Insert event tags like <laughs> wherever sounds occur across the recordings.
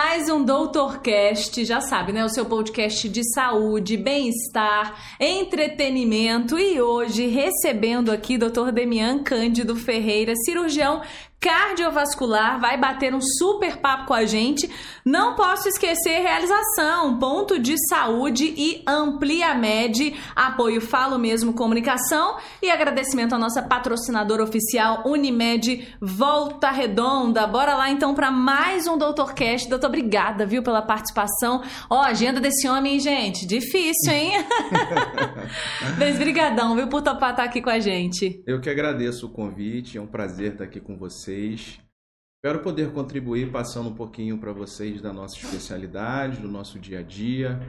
mais um Doutorcast, já sabe, né? O seu podcast de saúde, bem-estar, entretenimento e hoje recebendo aqui Dr. Demian Cândido Ferreira, cirurgião cardiovascular, vai bater um super papo com a gente. Não posso esquecer realização, ponto de saúde e Amplia Med, apoio Falo Mesmo Comunicação e agradecimento à nossa patrocinadora oficial Unimed Volta Redonda. Bora lá então para mais um Doutorcast. Doutor, obrigada, viu, pela participação. Ó, agenda desse homem, gente, difícil, hein? <laughs> Mas brigadão, viu, por topar estar aqui com a gente. Eu que agradeço o convite, é um prazer estar aqui com você vocês. Espero poder contribuir passando um pouquinho para vocês da nossa especialidade, do nosso dia a dia,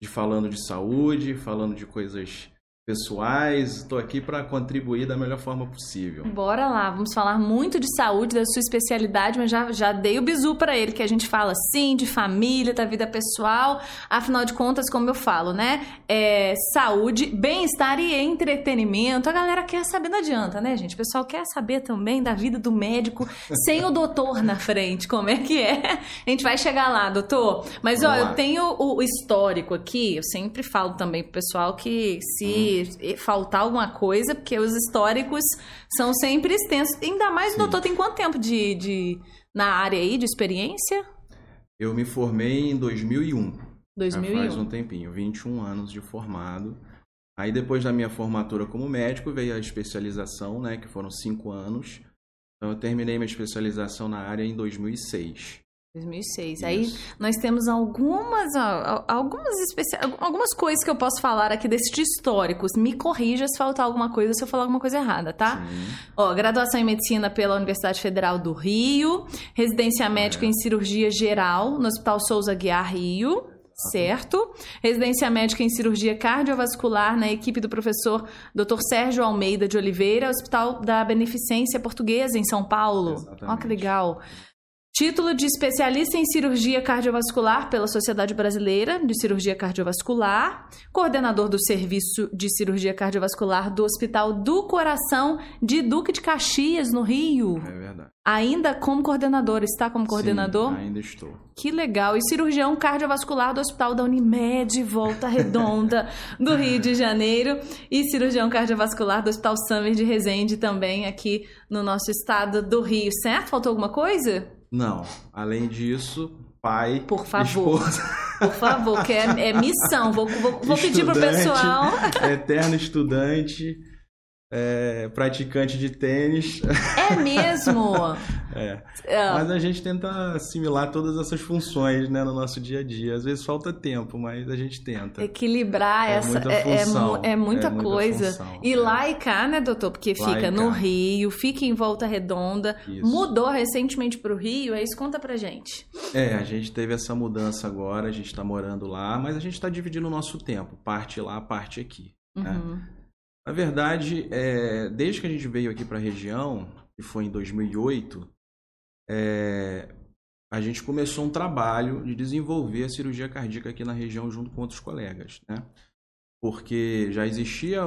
de falando de saúde, falando de coisas pessoais. Estou aqui para contribuir da melhor forma possível. Bora lá, vamos falar muito de saúde, da sua especialidade, mas já, já dei o bizu para ele, que a gente fala sim de família, da vida pessoal. Afinal de contas, como eu falo, né? É, saúde, bem-estar e entretenimento. A galera quer saber, não adianta, né, gente? O pessoal quer saber também da vida do médico <laughs> sem o doutor na frente. Como é que é? A gente vai chegar lá, doutor. Mas, Vamos ó, lá. eu tenho o histórico aqui, eu sempre falo também pro pessoal que se. Hum faltar alguma coisa, porque os históricos são sempre extensos. Ainda mais Sim. o doutor tem quanto tempo de, de, na área aí, de experiência? Eu me formei em 2001. 2001. Já faz um tempinho, 21 anos de formado. Aí depois da minha formatura como médico veio a especialização, né, que foram cinco anos. Então eu terminei minha especialização na área em 2006. 2006. Isso. Aí nós temos algumas algumas especi... algumas coisas que eu posso falar aqui desses históricos. Me corrija se faltar alguma coisa, se eu falar alguma coisa errada, tá? Sim. Ó, graduação em medicina pela Universidade Federal do Rio, residência médica é. em cirurgia geral no Hospital Souza Guiar Rio. Certo. Residência médica em cirurgia cardiovascular na equipe do professor Dr. Sérgio Almeida de Oliveira, Hospital da Beneficência Portuguesa em São Paulo. Olha que legal. Título de especialista em cirurgia cardiovascular pela Sociedade Brasileira de Cirurgia Cardiovascular, coordenador do Serviço de Cirurgia Cardiovascular do Hospital do Coração de Duque de Caxias, no Rio. É verdade. Ainda como coordenador, está como coordenador? Sim, ainda estou. Que legal. E cirurgião cardiovascular do Hospital da Unimed, Volta Redonda, <laughs> do Rio de Janeiro. E cirurgião cardiovascular do Hospital Summer de Resende, também aqui no nosso estado do Rio. Certo? Faltou alguma coisa? Não. Além disso, pai. Por favor. Esposa. Por favor, que é, é missão. Vou, vou, vou pedir pro pessoal. Eterno estudante é, praticante de tênis. É mesmo? <laughs> é. é. Mas a gente tenta assimilar todas essas funções né, no nosso dia a dia. Às vezes falta tempo, mas a gente tenta. Equilibrar é essa. Muita é, é função, é, muita coisa. Função, e lá e cá, né, doutor? Porque lá fica no Rio, fica em Volta Redonda. Isso. Mudou recentemente para o Rio, é isso? Conta pra gente. É, a gente teve essa mudança agora, a gente está morando lá, mas a gente está dividindo o nosso tempo. Parte lá, parte aqui. Né? Uhum. Né? Na verdade, é, desde que a gente veio aqui para a região, que foi em 2008, é, a gente começou um trabalho de desenvolver a cirurgia cardíaca aqui na região junto com outros colegas, né? Porque já existia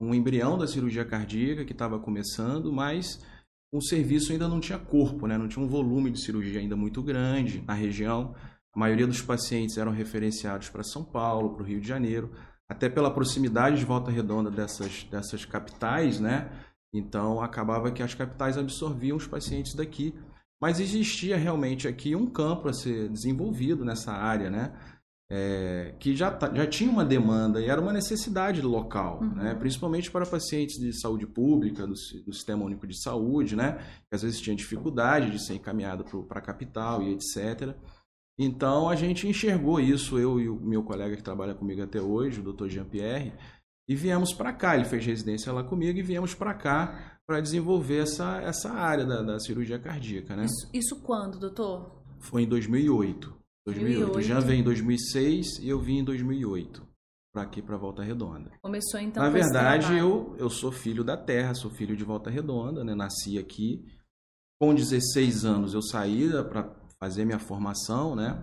um embrião da cirurgia cardíaca que estava começando, mas o serviço ainda não tinha corpo, né? Não tinha um volume de cirurgia ainda muito grande na região. A maioria dos pacientes eram referenciados para São Paulo, para o Rio de Janeiro até pela proximidade de Volta Redonda dessas, dessas capitais, né? Então acabava que as capitais absorviam os pacientes daqui. Mas existia realmente aqui um campo a ser desenvolvido nessa área, né? É, que já, já tinha uma demanda e era uma necessidade local, uhum. né? principalmente para pacientes de saúde pública, do, do, Sistema Único de Saúde, né? que às vezes tinha dificuldade de ser encaminhado para a capital e etc. Então a gente enxergou isso, eu e o meu colega que trabalha comigo até hoje, o Dr. Jean-Pierre, e viemos para cá. Ele fez residência lá comigo e viemos para cá para desenvolver essa, essa área da, da cirurgia cardíaca, né? Isso, isso, quando, doutor? Foi em 2008. 2008. 2008. O Jean veio em 2006 e eu vim em 2008 para aqui para Volta Redonda. Começou então. Na verdade, eu eu sou filho da Terra, sou filho de Volta Redonda, né? Nasci aqui. Com 16 anos eu saí para fazer minha formação, né?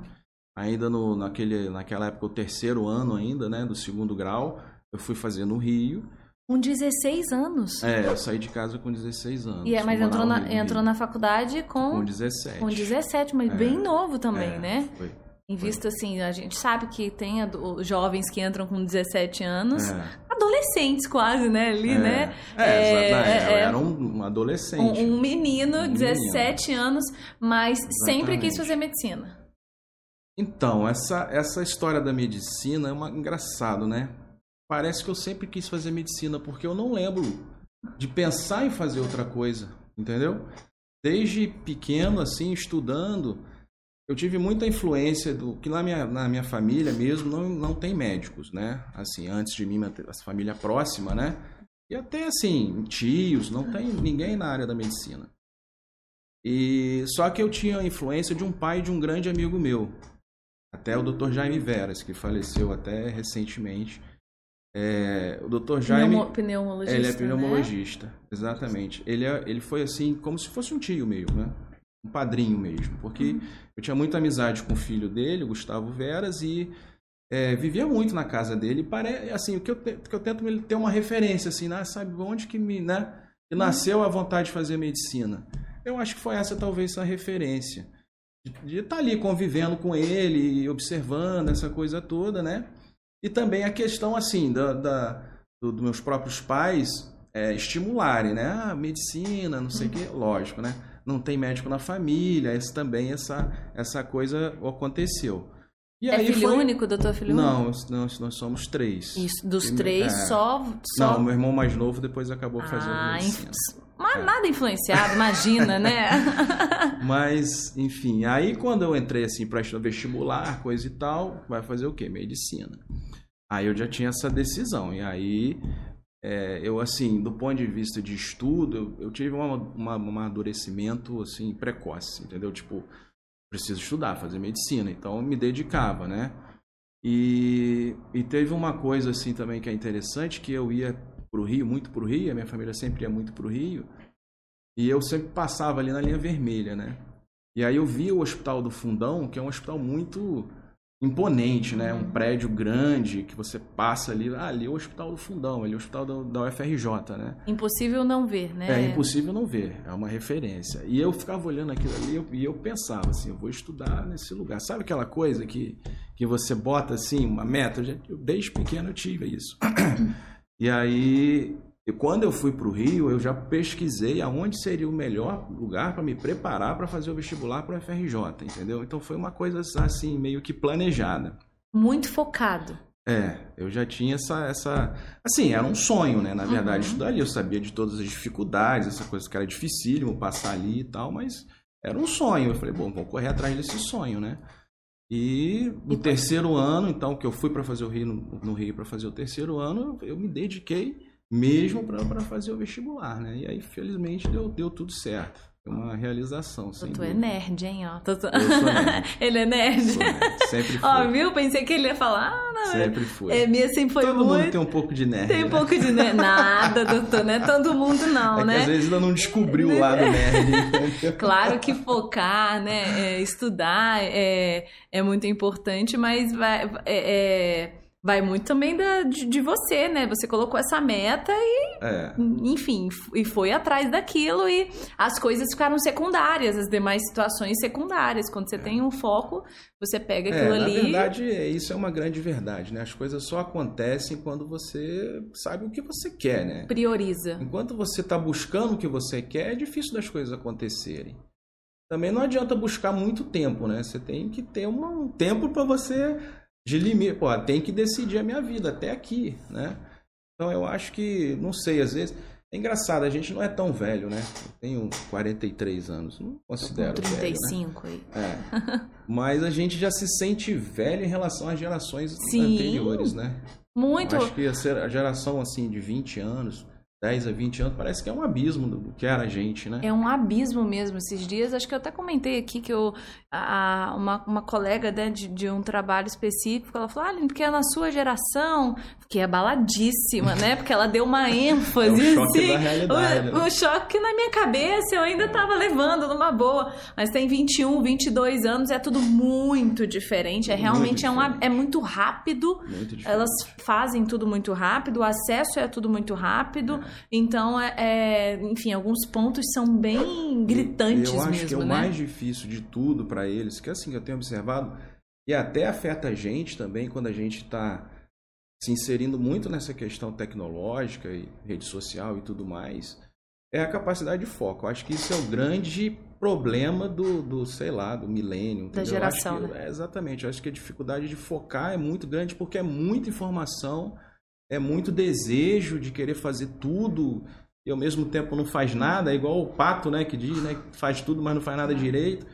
Ainda no, naquele, naquela época, o terceiro ano ainda, né? Do segundo grau, eu fui fazer no Rio. Com 16 anos? É, eu saí de casa com 16 anos. E é, mas entrou na, entrou na faculdade com... Com 17. Com 17, mas é. bem novo também, é, né? Foi. Em vista, assim, a gente sabe que tem jovens que entram com 17 anos, é. adolescentes quase, né, ali, é. né? É, é, é era um adolescente. Um, um menino, um 17 menino. anos, mas Exatamente. sempre quis fazer medicina. Então, essa, essa história da medicina é uma, engraçado, né? Parece que eu sempre quis fazer medicina, porque eu não lembro de pensar em fazer outra coisa, entendeu? Desde pequeno, assim, estudando eu tive muita influência do que na minha, na minha família mesmo não, não tem médicos, né? Assim, antes de mim, a família próxima, né? E até assim, tios, não tem ninguém na área da medicina. E só que eu tinha a influência de um pai de um grande amigo meu, até o Dr. Jaime Veras, que faleceu até recentemente. É, o Dr. Jaime, pneumologista, ele é pneumologista, né? exatamente. Ele, é, ele foi assim como se fosse um tio meu, né? Um padrinho mesmo, porque uhum. eu tinha muita amizade com o filho dele, Gustavo Veras, e é, vivia muito na casa dele. Pare... Assim, o que eu, te... que eu tento ter uma referência, assim, né? sabe onde que me, né? Que nasceu a vontade de fazer medicina. Eu acho que foi essa talvez a referência de estar tá ali convivendo com ele, observando essa coisa toda, né? E também a questão assim da, da do, dos meus próprios pais é, estimularem, né? Ah, medicina, não sei o uhum. que, lógico, né? Não tem médico na família, esse, também essa, essa coisa aconteceu. E é filho foi... único, doutor filho não, único? Não, nós, somos três. Isso, dos e, três, é... só, só... Não, meu irmão mais novo depois acabou ah, fazendo medicina. Mas é. nada influenciado, imagina, né? <laughs> Mas, enfim, aí quando eu entrei assim para estudar vestibular, coisa e tal, vai fazer o quê? Medicina. Aí eu já tinha essa decisão. E aí é, eu assim, do ponto de vista de estudo, eu, eu tive um amadurecimento assim precoce, entendeu? Tipo, preciso estudar, fazer medicina, então eu me dedicava, né? E, e teve uma coisa assim também que é interessante, que eu ia pro Rio, muito pro Rio, a minha família sempre ia muito pro Rio, e eu sempre passava ali na linha vermelha, né? E aí eu via o Hospital do Fundão, que é um hospital muito imponente, né? Um prédio grande que você passa ali, ah, ali é o Hospital do Fundão, ali é o Hospital da UFRJ, né? Impossível não ver, né? É impossível não ver, é uma referência. E eu ficava olhando aquilo ali e eu, e eu pensava assim, eu vou estudar nesse lugar. Sabe aquela coisa que, que você bota assim, uma meta? Eu, eu desde pequeno eu tive isso. <coughs> E aí e quando eu fui para o Rio, eu já pesquisei aonde seria o melhor lugar para me preparar para fazer o vestibular para o FRJ, entendeu? Então foi uma coisa assim, meio que planejada. Muito focado. É, eu já tinha essa, essa. Assim, era um sonho, né? Na verdade, uhum. estudar ali. Eu sabia de todas as dificuldades, essa coisa que era dificílimo passar ali e tal, mas era um sonho. Eu falei, bom, vou correr atrás desse sonho, né? E no e terceiro ano, então, que eu fui para fazer o Rio, no, no Rio para fazer o terceiro ano, eu me dediquei mesmo para fazer o vestibular, né? E aí, felizmente, deu, deu tudo certo. É uma realização, sim. Tu é nerd, hein? Ó. Sou nerd. <laughs> ele é nerd. Nerd. Sempre fui. Ó, viu? Pensei que ele ia falar. Ah, não, sempre fui. É, minha sempre foi Todo muito... mundo tem um pouco de nerd. Tem um né? pouco de nerd. Nada, doutor, não é todo mundo não, <laughs> é né? Às vezes ainda não descobriu o lado nerd. <laughs> claro que focar, né? É, estudar é, é muito importante, mas vai... é, é vai muito também da, de, de, você, né? Você colocou essa meta e, é. enfim, e foi atrás daquilo e as coisas ficaram secundárias, as demais situações secundárias. Quando você é. tem um foco, você pega aquilo é, ali. Na verdade, isso é uma grande verdade, né? As coisas só acontecem quando você sabe o que você quer, né? Prioriza. Enquanto você está buscando o que você quer, é difícil das coisas acontecerem. Também não adianta buscar muito tempo, né? Você tem que ter um tempo para você de limite. Pô, tem que decidir a minha vida até aqui, né? Então eu acho que, não sei, às vezes. É engraçado, a gente não é tão velho, né? Eu tenho 43 anos, não considero. Com 35 velho, né? aí. É. Mas a gente já se sente velho em relação às gerações Sim, anteriores, né? Muito. Eu acho que a geração assim de 20 anos, 10 a 20 anos, parece que é um abismo do que era a gente, né? É um abismo mesmo. Esses dias, acho que eu até comentei aqui que eu, a, uma, uma colega né, de, de um trabalho específico, ela falou, ah, porque na sua geração, fiquei abaladíssima, né? Porque ela deu uma <laughs> ênfase, é um choque assim. da realidade, um, né? um choque que na minha cabeça eu ainda tava levando numa boa. Mas tem 21, 22 anos, é tudo muito diferente. É realmente é, um, é muito rápido. Muito diferente. Elas fazem tudo muito rápido, o acesso é tudo muito rápido. Então, é, é, enfim, alguns pontos são bem gritantes eu acho mesmo, que é o né? mais difícil de tudo para eles, que assim eu tenho observado, e até afeta a gente também quando a gente está se inserindo muito nessa questão tecnológica e rede social e tudo mais, é a capacidade de foco. Eu acho que isso é o grande problema do, do sei lá, do milênio. Da geração, que- né? é, exatamente. Eu acho que a dificuldade de focar é muito grande porque é muita informação, é muito desejo de querer fazer tudo e ao mesmo tempo não faz nada, é igual o pato, né, que diz, né, que faz tudo, mas não faz nada direito.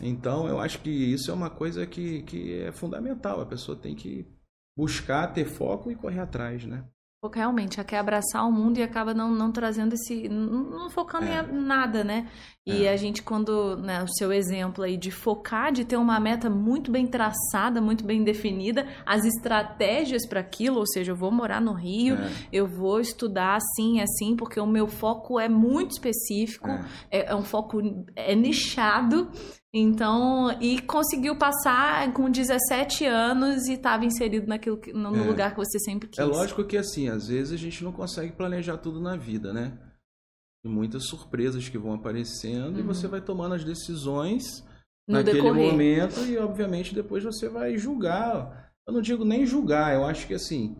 Então, eu acho que isso é uma coisa que, que é fundamental. A pessoa tem que buscar, ter foco e correr atrás, né? Porque realmente, quer abraçar o mundo e acaba não, não trazendo esse. não, não focando É. em nada, né? E É. a gente, quando. Né, o seu exemplo aí de focar, de ter uma meta muito bem traçada, muito bem definida, as estratégias para aquilo, ou seja, eu vou morar no Rio, É. eu vou estudar assim, assim, porque o meu foco é muito específico, É. é, é um foco é nichado. Então, e conseguiu passar com 17 anos e estava inserido naquilo que, no, É. lugar que você sempre quis. É lógico que assim, às vezes a gente não consegue planejar tudo na vida, né? Tem muitas surpresas que vão aparecendo e você vai tomando as decisões Uhum. No naquele decorrer. momento e obviamente depois você vai julgar. Eu não digo nem julgar, eu acho que assim,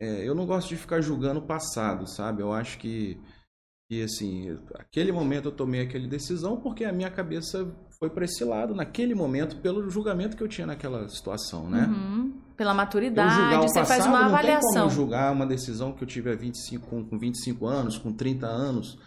é, eu não gosto de ficar julgando o passado, sabe? Eu acho que, que assim, aquele momento eu tomei aquela decisão porque a minha cabeça foi para esse lado naquele momento pelo julgamento que eu tinha naquela situação, né? Uhum. Pela Eu maturidade, julgar o você passado, faz uma não tem como avaliação. eu julgar uma decisão que eu tive há 25, com, com 25 anos, com 30 anos.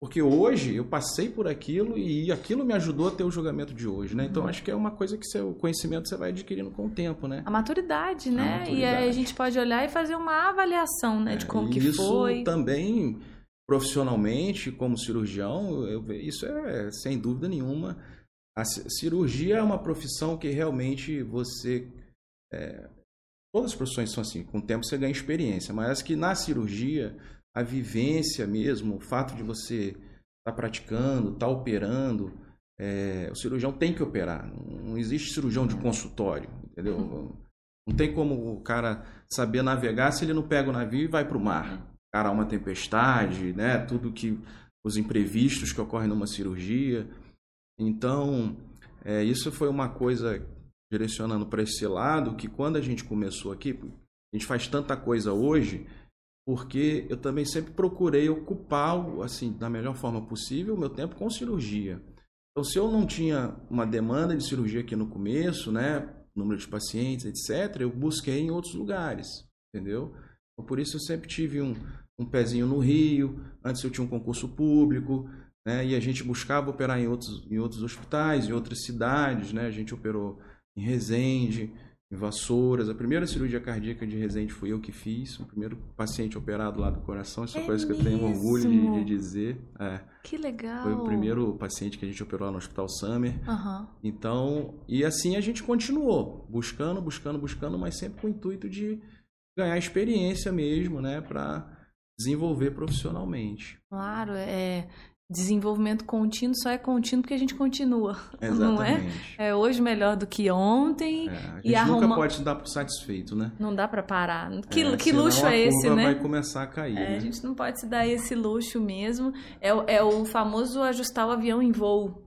Porque hoje eu passei por aquilo e aquilo me ajudou a ter o julgamento de hoje, né? Então Uhum. acho que é uma coisa que seu conhecimento você vai adquirindo com o tempo, né? A maturidade, né? maturidade. E aí a gente pode olhar e fazer uma avaliação, né? De como É, que e isso foi. também profissionalmente, como cirurgião, eu, isso é sem dúvida nenhuma. A ci- cirurgia é uma profissão que realmente você. é, todas as profissões são assim, com o tempo você ganha experiência, mas que na cirurgia, a vivência mesmo, o fato de você estar praticando, estar operando, é, o cirurgião tem que operar. Não existe cirurgião de consultório, entendeu? Não tem como o cara saber navegar se ele não pega o navio e vai para o mar. Cara, há uma tempestade, né? Tudo que os imprevistos que ocorrem numa cirurgia. Então, é, isso foi uma coisa direcionando para esse lado que quando a gente começou aqui, a gente faz tanta coisa hoje porque eu também sempre procurei ocupar, assim, da melhor forma possível, o meu tempo com cirurgia. Então, se eu não tinha uma demanda de cirurgia aqui no começo, né, número de pacientes, etc., eu busquei em outros lugares, entendeu? Então, por isso eu sempre tive um, um pezinho no Rio, antes eu tinha um concurso público, né, e a gente buscava operar em outros, em outros hospitais, em outras cidades, né, a gente operou em Resende, em Vassouras. A primeira cirurgia cardíaca de Resende fui eu que fiz, o primeiro paciente operado lá do coração, isso é, coisa que eu tenho orgulho de, mesmo? de dizer. É. Que legal. Foi o primeiro paciente que a gente operou lá no Hospital Summer. Aham. Então, e assim a gente continuou, buscando, buscando, buscando, mas sempre com o intuito de ganhar experiência mesmo, né, para desenvolver profissionalmente. Claro, é. Desenvolvimento contínuo só é contínuo porque a gente continua. <laughs> Não é? Exatamente. É hoje melhor do que ontem. É, a E gente arruma- nunca pode se dar por satisfeito, né? Não dá pra parar. Que, É, que luxo é esse, né? vai começar a cair, É, né? a gente não pode se dar esse luxo mesmo. É, o- é o famoso ajustar o avião em voo.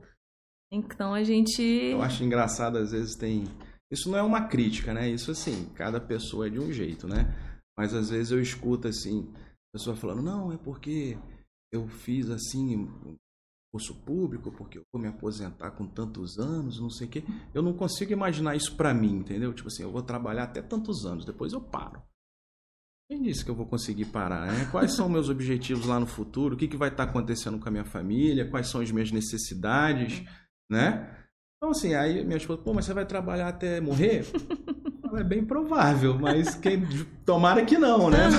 Então a gente. Eu acho engraçado, às vezes tem. Isso não é uma crítica, né? Isso assim, cada pessoa é de um jeito, né? Mas às vezes eu escuto assim, a pessoa falando, não, é porque eu fiz assim curso público, porque eu vou me aposentar com tantos anos, não sei o quê. Eu não consigo imaginar isso pra mim, entendeu? Tipo assim, eu vou trabalhar até tantos anos, depois eu paro. Quem disse que eu vou conseguir parar? Né? Quais são meus objetivos lá no futuro? O que, que vai estar acontecendo com a minha família? Quais são as minhas necessidades? Né? Então, assim, aí minha esposa, pô, mas você vai trabalhar até morrer? É bem provável, mas quem, tomara que não, né?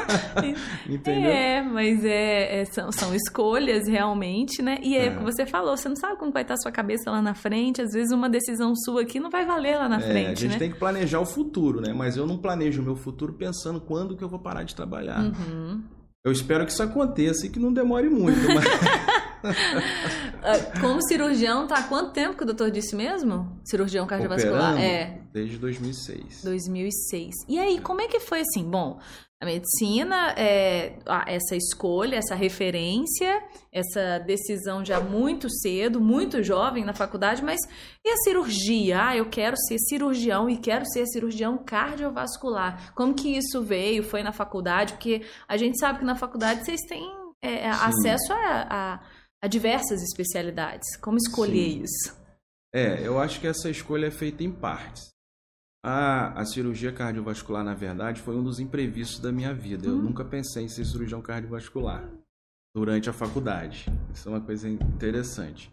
<laughs> Entendeu? É, mas é, é, são, são escolhas realmente, né? E é, é. você falou, você não sabe como vai estar a sua cabeça lá na frente. Às vezes uma decisão sua aqui não vai valer lá na é, frente. A gente né? tem que planejar o futuro, né? Mas eu não planejo o meu futuro pensando quando que eu vou parar de trabalhar. Uhum. Eu espero que isso aconteça e que não demore muito. Mas... <laughs> <laughs> Ah, como cirurgião, tá há quanto tempo que o doutor disse mesmo? Cirurgião cardiovascular? Operando é. Desde 2006. 2006. E aí, como é que foi assim? Bom, a medicina, é, essa escolha, essa referência, essa decisão já muito cedo, muito jovem na faculdade, mas e a cirurgia? Ah, eu quero ser cirurgião e quero ser cirurgião cardiovascular. Como que isso veio? Foi na faculdade? Porque a gente sabe que na faculdade vocês têm é, acesso a, a a diversas especialidades. Como escolher Sim. isso? É, eu acho que essa escolha é feita em partes. A, a cirurgia cardiovascular, na verdade, foi um dos imprevistos da minha vida. Eu hum. nunca pensei em ser cirurgião cardiovascular durante a faculdade. Isso é uma coisa interessante.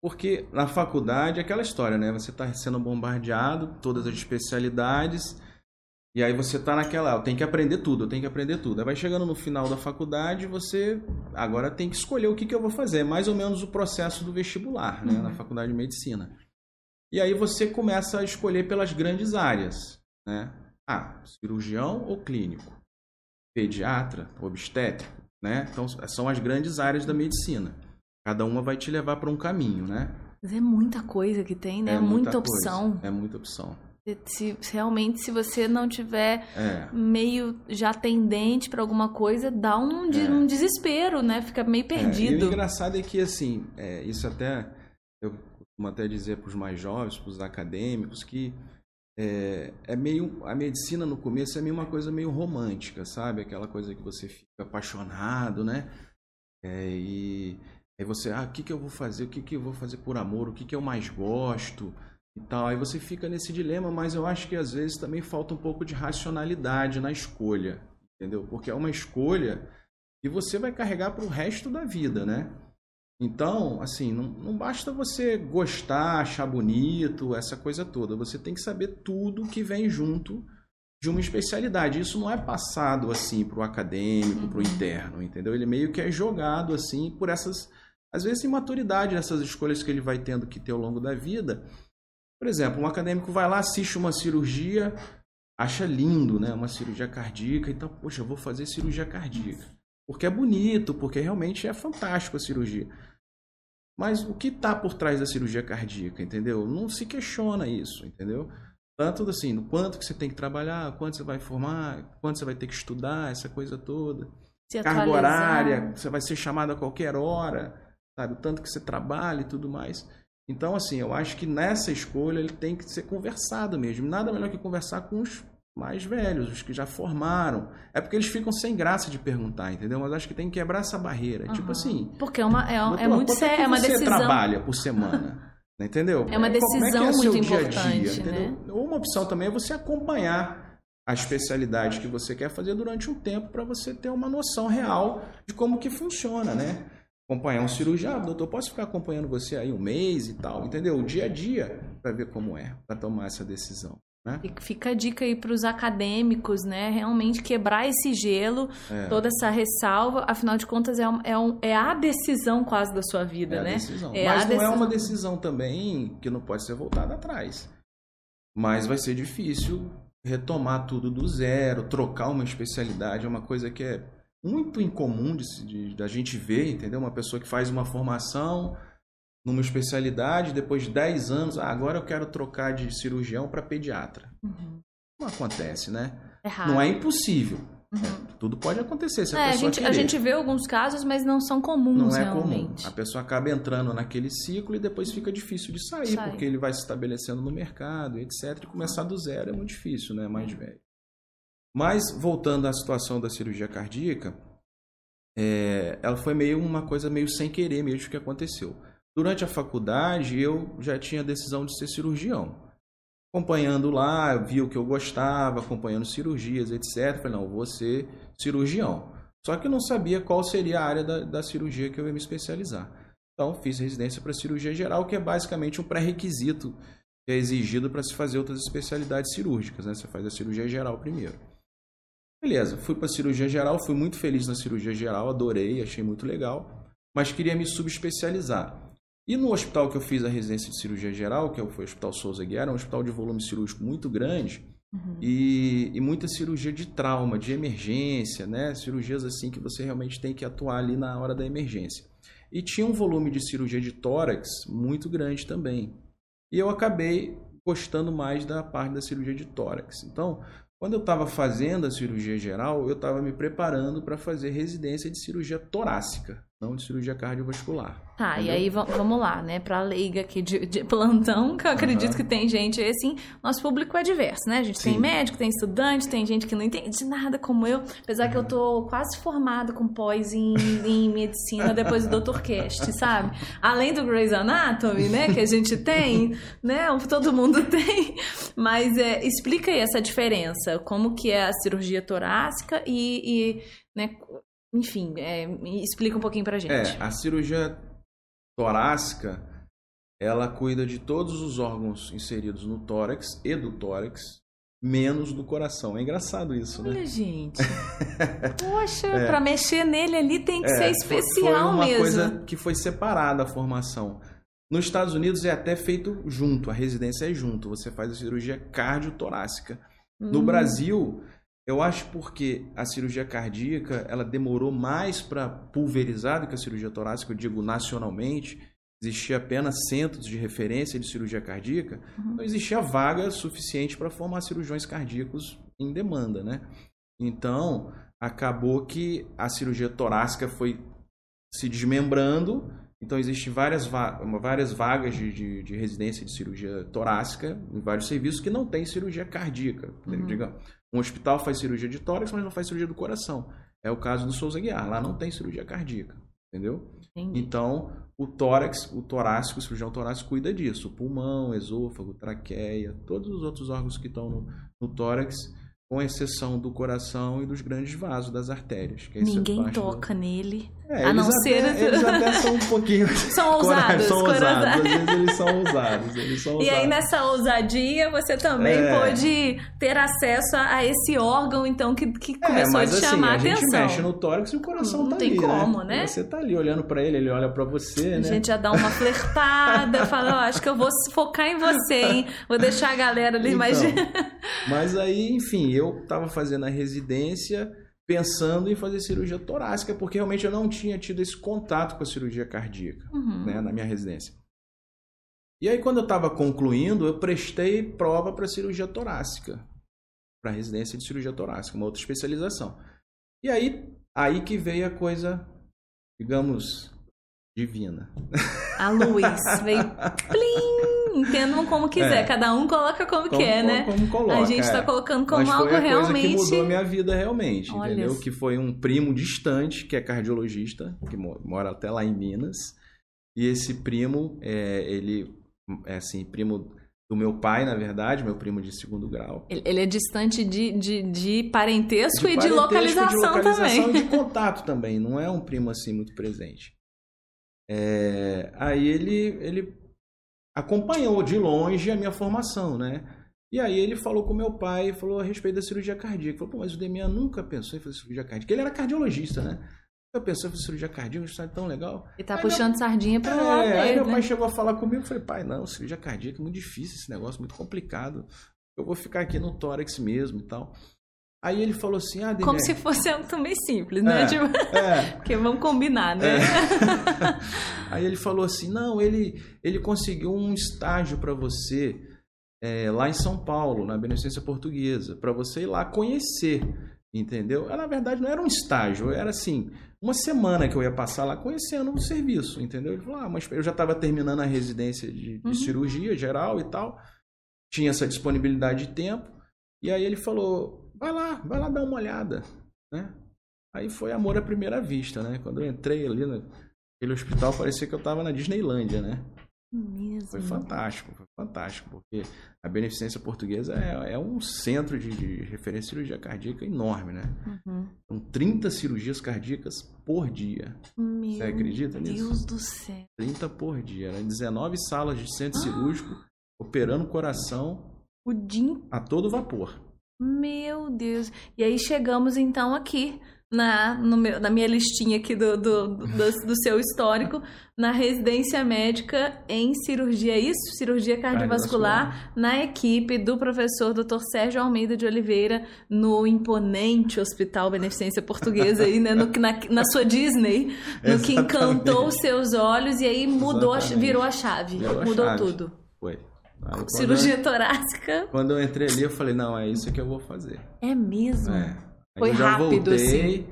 Porque na faculdade é aquela história, né? Você está sendo bombardeado, todas as especialidades, e aí você tá naquela, eu tenho que aprender tudo, eu tenho que aprender tudo. Aí vai chegando no final da faculdade, você agora tem que escolher o que, que eu vou fazer. É mais ou menos o processo do vestibular, né, uhum. na faculdade de medicina. E aí você começa a escolher pelas grandes áreas, né? Ah, cirurgião ou clínico? Pediatra, obstétrico, né? Então são as grandes áreas da medicina. Cada uma vai te levar para um caminho, né? Mas é muita coisa que tem, né? É muita, muita opção. Coisa. É muita opção. Se, realmente, se você não tiver é. meio já tendente para alguma coisa, dá um, é. um desespero, né? Fica meio perdido. É. E o engraçado é que, assim, é, isso até eu costumo até dizer para os mais jovens, para os acadêmicos, que é, é, meio a medicina no começo é meio uma coisa meio romântica, sabe? Aquela coisa que você fica apaixonado, né? É, e aí você, ah, o que, que eu vou fazer? O que, que eu vou fazer por amor? O que, que eu mais gosto? E tal. Aí você fica nesse dilema, mas eu acho que às vezes também falta um pouco de racionalidade na escolha, entendeu? Porque é uma escolha que você vai carregar para o resto da vida, né? Então, assim, não, não basta você gostar, achar bonito, essa coisa toda. Você tem que saber tudo que vem junto de uma especialidade. Isso não é passado assim para o acadêmico, para o uhum. interno, entendeu? Ele meio que é jogado assim por essas, às vezes, imaturidade nessas escolhas que ele vai tendo que ter ao longo da vida por exemplo, um acadêmico vai lá, assiste uma cirurgia, acha lindo, né? Uma cirurgia cardíaca, então, poxa, eu vou fazer cirurgia cardíaca. Porque é bonito, porque realmente é fantástico a cirurgia. Mas o que está por trás da cirurgia cardíaca, entendeu? Não se questiona isso, entendeu? Tanto assim, no quanto que você tem que trabalhar, quanto você vai formar, quanto você vai ter que estudar, essa coisa toda. Se Carga horária, você vai ser chamado a qualquer hora, sabe? O tanto que você trabalha e tudo mais. Então, assim, eu acho que nessa escolha ele tem que ser conversado mesmo. Nada melhor que conversar com os mais velhos, os que já formaram. É porque eles ficam sem graça de perguntar, entendeu? Mas acho que tem que quebrar essa barreira. Uhum. Tipo assim. Porque é, uma, é, doutor, é muito sério, é uma você decisão. trabalha por semana? <laughs> entendeu? É uma decisão Como é que é muito dia importante. Dia, né? Uma opção também é você acompanhar a especialidade que você quer fazer durante um tempo para você ter uma noção real de como que funciona, né? Acompanhar um cirurgião, ah, doutor, posso ficar acompanhando você aí um mês e tal, entendeu? O dia a dia para ver como é, para tomar essa decisão. Né? Fica a dica aí para os acadêmicos, né? Realmente quebrar esse gelo, é. toda essa ressalva. Afinal de contas, é, um, é, um, é, a decisão quase da sua vida, é né? Decisão. É Mas não decisão. é uma decisão também que não pode ser voltada atrás. Mas vai ser difícil retomar tudo do zero, trocar uma especialidade, é uma coisa que é muito incomum de, da gente ver, entendeu? Uma pessoa que faz uma formação numa especialidade, depois de 10 anos, ah, agora eu quero trocar de cirurgião para pediatra. Uhum. Não acontece, né? É não é impossível. Uhum. É, tudo pode acontecer se a é, pessoa a gente, a gente vê alguns casos, mas não são comuns não é realmente. Comum. A pessoa acaba entrando naquele ciclo e depois fica difícil de sair, Sai. porque ele vai se estabelecendo no mercado, etc. E começar do zero é muito difícil, né? Mais velho. Mas, voltando à situação da cirurgia cardíaca, é, ela foi meio uma coisa meio sem querer mesmo que aconteceu. Durante a faculdade, eu já tinha a decisão de ser cirurgião. Acompanhando lá, vi o que eu gostava, acompanhando cirurgias, etc. Falei, não, vou ser cirurgião. Só que eu não sabia qual seria a área da, da cirurgia que eu ia me especializar. Então, fiz residência para cirurgia geral, que é basicamente um pré-requisito que é exigido para se fazer outras especialidades cirúrgicas, né? Você faz a cirurgia geral primeiro. Beleza, fui para cirurgia geral, fui muito feliz na cirurgia geral, adorei, achei muito legal, mas queria me subespecializar. E no hospital que eu fiz a residência de cirurgia geral, que foi o Hospital Souza Guiar, é um hospital de volume cirúrgico muito grande uhum. e, e, muita cirurgia de trauma, de emergência, né? Cirurgias assim que você realmente tem que atuar ali na hora da emergência. E tinha um volume de cirurgia de tórax muito grande também. E eu acabei gostando mais da parte da cirurgia de tórax. Então, quando eu estava fazendo a cirurgia geral, eu estava me preparando para fazer residência de cirurgia torácica não de cirurgia cardiovascular. Tá, entendeu? e aí vamos lá, né? Pra leiga aqui de, de plantão, que eu acredito uhum. que tem gente assim, nosso público é diverso, né? A gente Sim. tem médico, tem estudante, tem gente que não entende nada como eu, apesar uhum. que eu tô quase formada com pós em, em medicina depois do Dr. Cast, sabe? Além do Grey's Anatomy, né? Que a gente tem, né? Todo mundo <laughs> tem. Mas é, explica aí essa diferença, como que é a cirurgia torácica e, e né, enfim, é, explica um pouquinho pra gente. É, a cirurgia torácica, ela cuida de todos os órgãos inseridos no tórax e do tórax, menos do coração. É engraçado isso, Olha, né? Olha, gente. <laughs> Poxa, é. pra mexer nele ali tem que é, ser especial foi uma mesmo. coisa que foi separada a formação. Nos Estados Unidos é até feito junto, a residência é junto. Você faz a cirurgia cardiotorácica. Hum. No Brasil, eu acho porque a cirurgia cardíaca ela demorou mais para pulverizar do que a cirurgia torácica, eu digo nacionalmente. Existia apenas centros de referência de cirurgia cardíaca, uhum. não existia vaga suficiente para formar cirurgiões cardíacos em demanda, né? Então, acabou que a cirurgia torácica foi se desmembrando então, existem várias, va várias vagas de, de, de, residência de cirurgia torácica em vários serviços que não tem cirurgia cardíaca. Uhum. Digamos, um hospital faz cirurgia de tórax, mas não faz cirurgia do coração. É o caso do Souza Guiar. Lá não tem cirurgia cardíaca. Entendeu? Entendi. Então, o tórax, o torácico, o cirurgião torácico cuida disso. O pulmão, esôfago, traqueia, todos os outros órgãos que estão no, no tórax com exceção do coração e dos grandes vasos das artérias. Ninguém toca do... nele. É, a não ser. Até, eles até <laughs> são um pouquinho. são <laughs> ousados. São ousados. Às vezes eles são ousados. Eles são ousados. E aí, nessa ousadia, você também é. pode ter acesso a esse órgão, então, que, que é, começou mas, a te assim, chamar a atenção. A gente mexe no tórax e o coração não tá tem ali. como, né? né? Você tá ali olhando para ele, ele olha para você, né? A gente já dá uma flertada, <laughs> fala, ó, acho que eu vou focar em você, hein? Vou deixar a galera ali então, mais. mas aí, enfim, eu tava fazendo a residência pensando em fazer cirurgia torácica, porque realmente eu não tinha tido esse contato com a cirurgia cardíaca uhum. né, na minha residência. E aí, quando eu estava concluindo, eu prestei prova para cirurgia torácica, para residência de cirurgia torácica, uma outra especialização. E aí, aí que veio a coisa, digamos, divina. A luz veio plim, entendam como quiser, é. cada um coloca como, como quer, né? Como coloca, a gente está é. colocando como Mas algo realmente coisa que mudou a minha vida realmente, Olha entendeu? Isso. Que foi um primo distante, que é cardiologista, que mora até lá em Minas. E esse primo, é, ele é assim, primo do meu pai, na verdade, meu primo de segundo grau. Ele é distante de, de, de parentesco, de e, de localização de localização também. e de contato também. Não é um primo assim muito presente. É, aí ele, ele acompanhou de longe a minha formação, né? E aí ele falou com meu pai, falou a respeito da cirurgia cardíaca. Falou, pô, mas o Demian nunca pensou em fazer cirurgia cardíaca. Ele era cardiologista, né? Pensou em fazer cirurgia cardíaca, isso é tão legal. E tá aí puxando meu... sardinha para é, lado dele, Aí meu né? pai chegou a falar comigo, eu falei, pai, não, cirurgia cardíaca é muito difícil esse negócio, muito complicado. Eu vou ficar aqui no tórax mesmo e tal. Aí ele falou assim, ah, Como se fosse algo também simples, né? É, tipo, é. <laughs> Porque vamos combinar, né? É. <laughs> Aí ele falou assim, não, ele, ele conseguiu um estágio para você é, lá em São Paulo, na Beneficência Portuguesa, para você ir lá conhecer, entendeu? Na verdade não era um estágio, era assim, uma semana que eu ia passar lá conhecendo o serviço, entendeu? Ele falou, ah, mas eu já estava terminando a residência de, de uhum. cirurgia geral e tal, tinha essa disponibilidade de tempo, e aí ele falou, vai lá, vai lá dar uma olhada, né? Aí foi amor à primeira vista, né? Quando eu entrei ali naquele hospital, parecia que eu estava na Disneylândia, né? Mesmo. Foi fantástico, foi fantástico, porque a Beneficência Portuguesa é, é um centro de, de, referência de cirurgia cardíaca enorme, né? Uhum. São 30 cirurgias cardíacas por dia. Meu Você acredita Deus nisso? Deus do céu. 30 por dia. Eram 19 salas de centro ah. cirúrgico operando o coração o dia... a todo vapor. Meu Deus. E aí chegamos então aqui na, meu, na minha listinha aqui do, do, do, do, seu histórico, na residência médica em cirurgia, é isso? Cirurgia cardiovascular, cardiovascular, na equipe do professor Dr. Sérgio Almeida de Oliveira, no imponente Hospital Beneficência Portuguesa, aí, né, no, na, na sua Disney, no que <laughs> encantou os seus olhos e aí mudou, virou a chave, virou mudou a chave. tudo. Foi. Aí, cirurgia eu, torácica. Quando eu entrei ali, eu falei, não, é isso que eu vou fazer. É mesmo? É. Foi rápido, voltei, assim.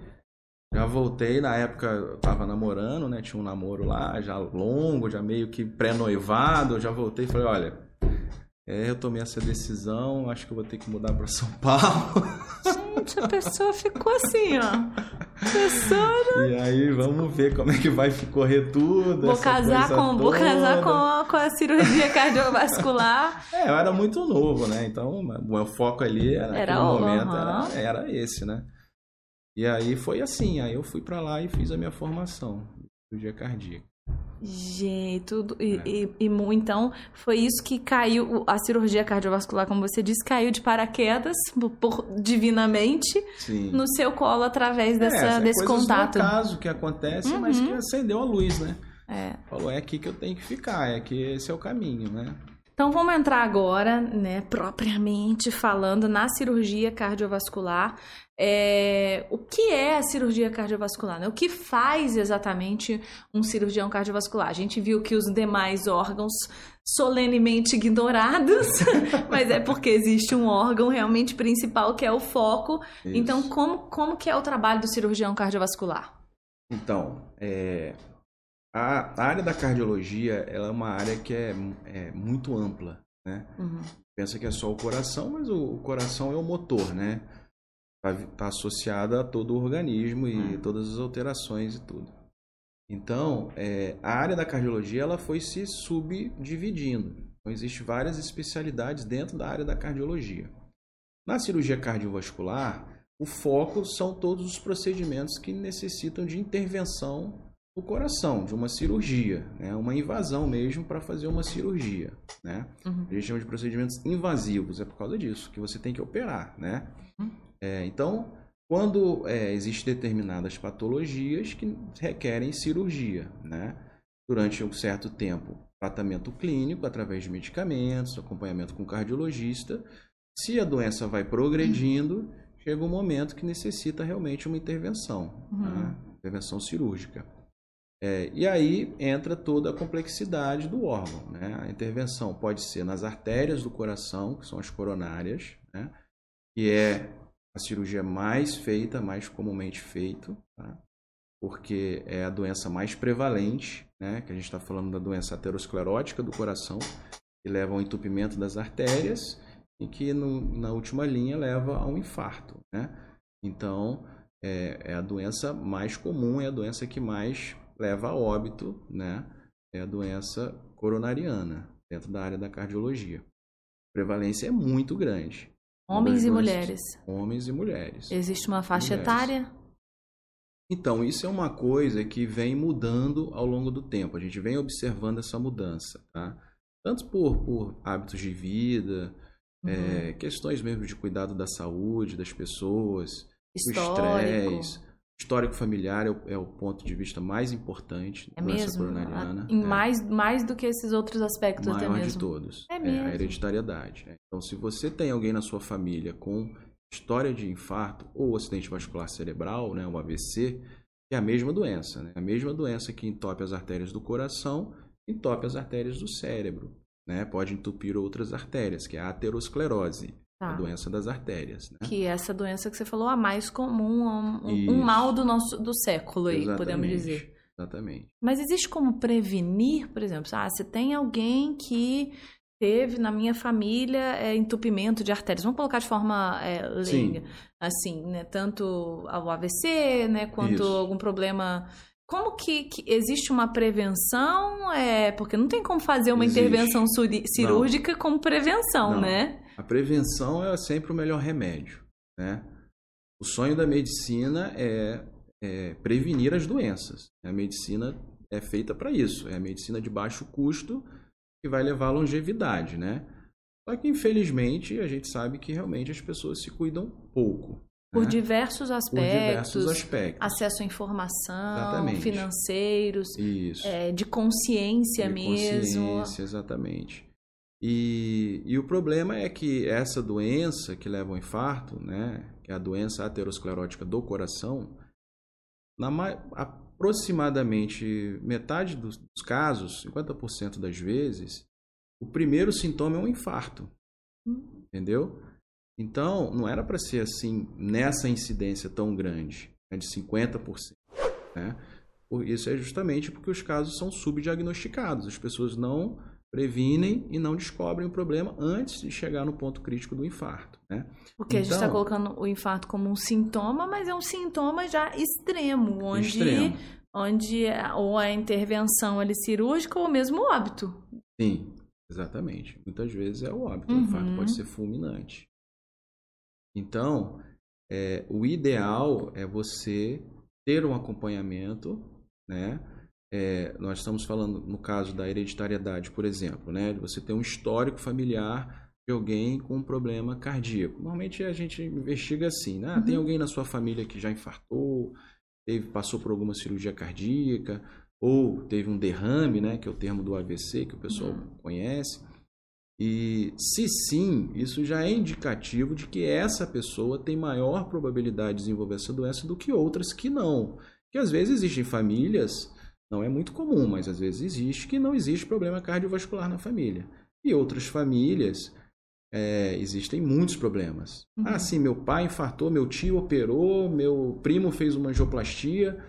Já voltei, na época eu tava namorando, né? Tinha um namoro lá, já longo, já meio que pré-noivado. Já voltei e falei, olha, é, eu tomei essa decisão, acho que eu vou ter que mudar para São Paulo. Gente, a pessoa ficou assim, ó. Pessoa... E aí, vamos ver como é que vai correr tudo. Vou casar, com, vou casar com, a, com a cirurgia cardiovascular. é, eu era muito novo, né? Então, o meu foco ali era, era momento era, era esse, né? E aí foi assim, aí eu fui para lá e fiz a minha formação de cirurgia cardíaca. Gente, tudo. E, é. e, e, então, foi isso que caiu. A cirurgia cardiovascular, como você disse, caiu de paraquedas, por, divinamente, Sim. no seu colo através dessa, é, desse contato. É caso que acontece, uhum. mas que acendeu a luz, né? É. Falou, é aqui que eu tenho que ficar, é que esse é o caminho, né? Então vamos entrar agora, né, propriamente falando na cirurgia cardiovascular. É, o que é a cirurgia cardiovascular? Né? O que faz exatamente um cirurgião cardiovascular? A gente viu que os demais órgãos solenemente ignorados, <laughs> mas é porque existe um órgão realmente principal que é o foco. Isso. Então, como, como que é o trabalho do cirurgião cardiovascular? Então, é, a, área da cardiologia ela é uma área que é, é muito ampla, né? Uhum. Pensa que é só o coração, mas o, o coração é o motor, né? Está tá associada a todo o organismo e uhum. todas as alterações e tudo. Então, é, a área da cardiologia ela foi se subdividindo. Então, existem várias especialidades dentro da área da cardiologia. Na cirurgia cardiovascular, o foco são todos os procedimentos que necessitam de intervenção o coração, de uma cirurgia, né? uma invasão mesmo para fazer uma cirurgia. Né? Uhum. A gente chama de procedimentos invasivos, é por causa disso, que você tem que operar. Né? Uhum. É, então, quando é, existem determinadas patologias que requerem cirurgia, né? durante um certo tempo, tratamento clínico através de medicamentos, acompanhamento com cardiologista. Se a doença vai progredindo, uhum. chega um momento que necessita realmente uma intervenção, uhum. né? intervenção cirúrgica. É, e aí entra toda a complexidade do órgão. Né? A intervenção pode ser nas artérias do coração, que são as coronárias, né? que é a cirurgia mais feita, mais comumente feita, tá? porque é a doença mais prevalente, né? que a gente está falando da doença aterosclerótica do coração, que leva ao entupimento das artérias e que no, na última linha leva a um infarto. Né? Então, é, é a doença mais comum, é a doença que mais leva a óbito, né? É a doença coronariana, dentro da área da cardiologia. A prevalência é muito grande. Homens e mulheres. Homens e mulheres. Existe uma faixa etária? Então, isso é uma coisa que vem mudando ao longo do tempo. A gente vem observando essa mudança, tá? Tanto por, por hábitos de vida, uhum. é, questões mesmo de cuidado da saúde das pessoas, Histórico. o estresse, histórico familiar é o, é o, ponto de vista mais importante é mesmo? coronariana. Em é. mais, mais do que esses outros aspectos Maior até mesmo. de todos. É, mesmo. é a hereditariedade. Né? Então, se você tem alguém na sua família com história de infarto ou acidente vascular cerebral, né, um AVC, é a mesma doença. Né? A mesma doença que entope as artérias do coração, entope as artérias do cérebro. Né? Pode entupir outras artérias, que é a aterosclerose. Tá. A doença das artérias. Né? Que é essa doença que você falou, a mais comum, um, um mal do nosso do século aí, Exatamente. podemos dizer. Exatamente. Mas existe como prevenir, por exemplo, ah, se tem alguém que teve na minha família é, entupimento de artérias, vamos colocar de forma é, leiga, assim, né? Tanto o AVC, né? Quanto Isso. algum problema como que, que, existe uma prevenção? É, porque não tem como fazer uma existe. intervenção cirúrgica não. como prevenção, não. né? A prevenção é sempre o melhor remédio, né? O sonho da medicina é, é prevenir as doenças. A medicina é feita para isso. É a medicina de baixo custo que vai levar à longevidade, né? Só que, infelizmente, a gente sabe que realmente as pessoas se cuidam pouco. Por, né? diversos aspectos, Por diversos aspectos. Acesso à informação, Exatamente. financeiros, é, de consciência de mesmo. Consciência, exatamente. E, e o problema é que essa doença que leva ao infarto, né, que é a doença aterosclerótica do coração, na aproximadamente metade dos, dos casos, 50% das vezes, o primeiro sintoma é um infarto. Hum. Entendeu? Então, não era para ser assim, nessa incidência tão grande, né, de 50%. Né? Isso é justamente porque os casos são subdiagnosticados. As pessoas não previnem e não descobrem o problema antes de chegar no ponto crítico do infarto. Né? Porque então, a gente está colocando o infarto como um sintoma, mas é um sintoma já extremo, onde, extremo. onde ou a intervenção ali cirúrgica ou mesmo o óbito. Sim, exatamente. Muitas vezes é o óbito. Uhum. O infarto pode ser fulminante. Então, é, o ideal é você ter um acompanhamento, né? É, nós estamos falando no caso da hereditariedade, por exemplo, né? Você ter um histórico familiar de alguém com um problema cardíaco. Normalmente a gente investiga assim, né? Uhum. Tem alguém na sua família que já infartou, teve, passou por alguma cirurgia cardíaca, ou teve um derrame, né? Que é o termo do AVC que o pessoal Uhum. conhece. E se sim, isso já é indicativo de que essa pessoa tem maior probabilidade de desenvolver essa doença do que outras que não. Que às vezes existem famílias, não é muito comum, mas às vezes existe, que não existe problema cardiovascular na família. E outras famílias é, existem muitos problemas. Uhum. Ah, sim, meu pai infartou, meu tio operou, meu primo fez uma angioplastia.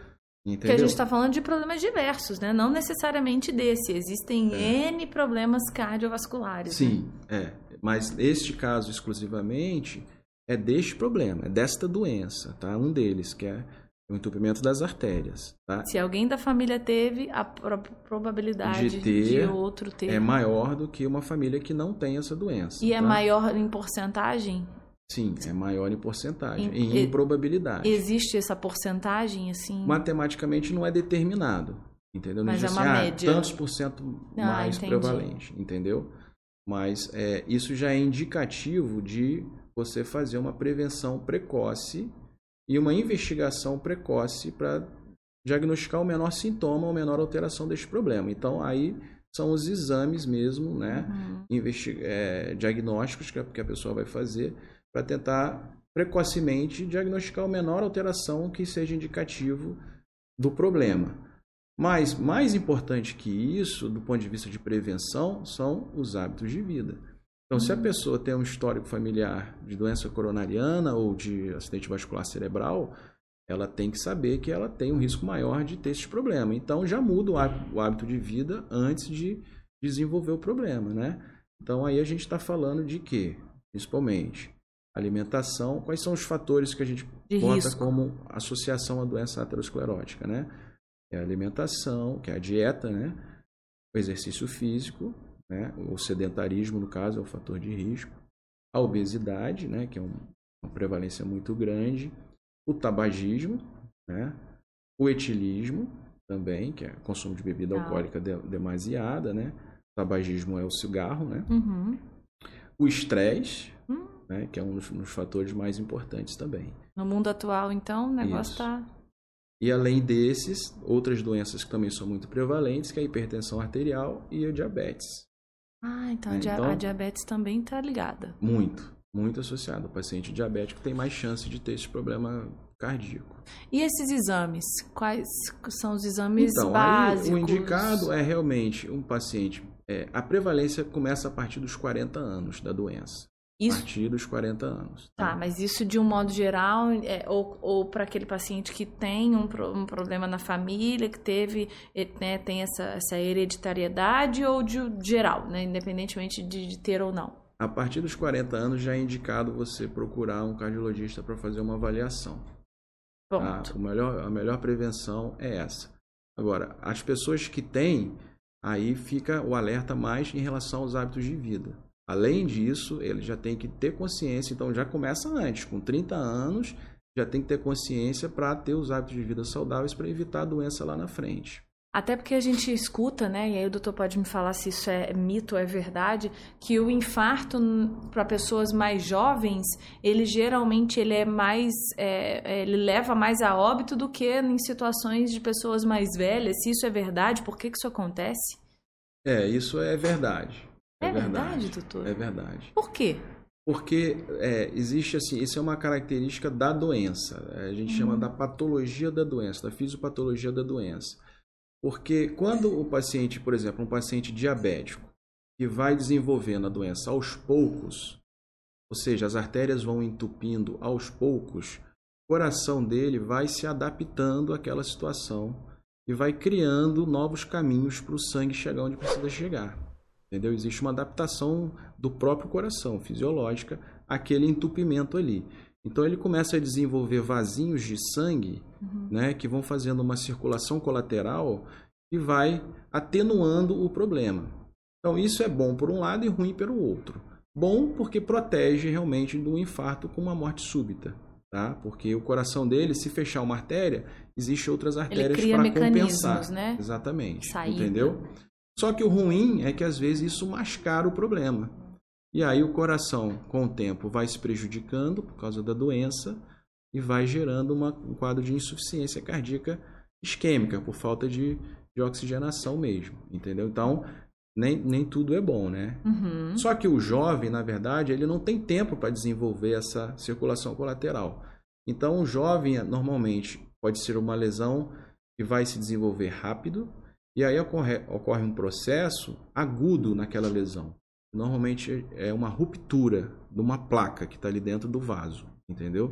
Entendeu? Porque a gente está falando de problemas diversos, né? Não necessariamente desse. Existem É. N problemas cardiovasculares. Sim, né? é. Mas este caso exclusivamente é deste problema, é desta doença, tá? Um deles, que é o entupimento das artérias, tá? Se alguém da família teve, a pro- probabilidade De de, ter outro ter. É maior do que uma família que não tem essa doença. E é tá? maior em porcentagem? Sim, é maior em porcentagem, Em- em e- probabilidade. Existe essa porcentagem, assim? Matematicamente não é determinado, entendeu? Não Mas é assim, uma ah, média. tantos por cento Ah, mais entendi. prevalente, entendeu? Mas é, isso já é indicativo de você fazer uma prevenção precoce e uma investigação precoce para diagnosticar o menor sintoma ou menor alteração deste problema. Então, aí são os exames mesmo, né? Uhum. investi- é, diagnósticos que a, que a pessoa vai fazer para tentar precocemente diagnosticar a menor alteração que seja indicativo do problema. Mas mais importante que isso, do ponto de vista de prevenção, são os hábitos de vida. Então, se a pessoa tem um histórico familiar de doença coronariana ou de acidente vascular cerebral, ela tem que saber que ela tem um risco maior de ter esse problema. Então, já muda o o hábito de vida antes de desenvolver o problema, né? Então, aí a gente está falando de quê? Principalmente alimentação. Quais são os fatores que a gente De bota risco. como associação à doença aterosclerótica, né? É a alimentação, que é a dieta, né? O exercício físico, né? O sedentarismo, no caso, é o fator de risco. A obesidade, né? Que é um- uma prevalência muito grande. O tabagismo, né? O etilismo também, que é consumo de bebida Tá. alcoólica de- demasiada, né? O tabagismo é o cigarro, né? Uhum. O estresse. Né? Que é um dos, um dos fatores mais importantes também. No mundo atual, então, o negócio Isso. tá. E além desses, outras doenças que também são muito prevalentes, que é a hipertensão arterial e a diabetes. Ah, então, É, a então- a diabetes também tá ligada. Muito, muito associado. O paciente diabético tem mais chance de ter esse problema cardíaco. E esses exames? Quais são os exames Então, aí, básicos? o indicado é realmente um paciente. é, a prevalência começa a partir dos 40 anos da doença. A Isso partir dos 40 anos. Tá, mas isso de um modo geral, é, ou, ou para aquele paciente que tem um, um problema na família, que teve, né, tem essa, essa hereditariedade, ou de geral, né, independentemente de, de ter ou não. A partir dos 40 anos já é indicado você procurar um cardiologista para fazer uma avaliação. tá? Ponto. O melhor, a melhor prevenção é essa. Agora, as pessoas que têm, aí fica o alerta mais em relação aos hábitos de vida. Além disso, ele já tem que ter consciência, então já começa antes, com 30 anos, já tem que ter consciência para ter os hábitos de vida saudáveis para evitar a doença lá na frente. Até porque a gente escuta, né? E aí o doutor pode me falar se isso é mito ou é verdade, que o infarto para pessoas mais jovens, ele geralmente ele é mais, é, ele leva mais a óbito do que em situações de pessoas mais velhas. Se isso é verdade, por que, que isso acontece? É, isso é verdade. É, é verdade, verdade, doutor? É verdade. Por quê? Porque é, existe assim, isso é uma característica da doença. A gente chama uhum. da patologia da doença, da fisiopatologia da doença. Porque quando o paciente, por exemplo, um paciente diabético, que vai desenvolvendo a doença aos poucos, ou seja, as artérias vão entupindo aos poucos, o coração dele vai se adaptando àquela situação e vai criando novos caminhos para o sangue chegar onde precisa chegar. Entendeu? Existe uma adaptação do próprio coração, fisiológica, àquele entupimento ali. Então ele começa a desenvolver vasinhos de sangue, uhum. né, que vão fazendo uma circulação colateral e vai atenuando o problema. Então isso é bom por um lado e ruim pelo outro. Bom porque protege realmente do infarto com uma morte súbita, tá? Porque o coração dele, se fechar uma artéria, existe outras artérias para compensar, né? Exatamente. Saída. Entendeu? Só que o ruim é que às vezes isso mascara o problema. E aí o coração, com o tempo, vai se prejudicando por causa da doença e vai gerando uma, um quadro de insuficiência cardíaca isquêmica, por falta de, de oxigenação mesmo, entendeu? Então, nem, nem tudo é bom, né? Uhum. Só que o jovem, na verdade, ele não tem tempo para desenvolver essa circulação colateral. Então, o jovem, normalmente, pode ser uma lesão que vai se desenvolver rápido, e aí ocorre, ocorre um processo agudo naquela lesão. Normalmente é uma ruptura de uma placa que está ali dentro do vaso, entendeu?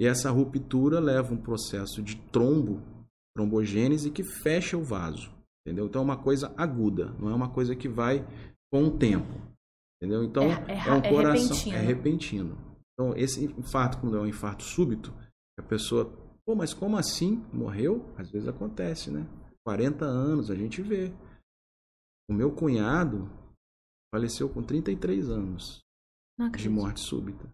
E essa ruptura leva um processo de trombo, trombogênese, que fecha o vaso, entendeu? Então é uma coisa aguda, não é uma coisa que vai com o tempo, entendeu? Então é, é, é um é coração, repentino. é repentino. Então esse infarto, quando é um infarto súbito, a pessoa, pô, mas como assim? Morreu? Às vezes acontece, né? 40 anos, a gente vê. O meu cunhado faleceu com 33 anos de morte súbita.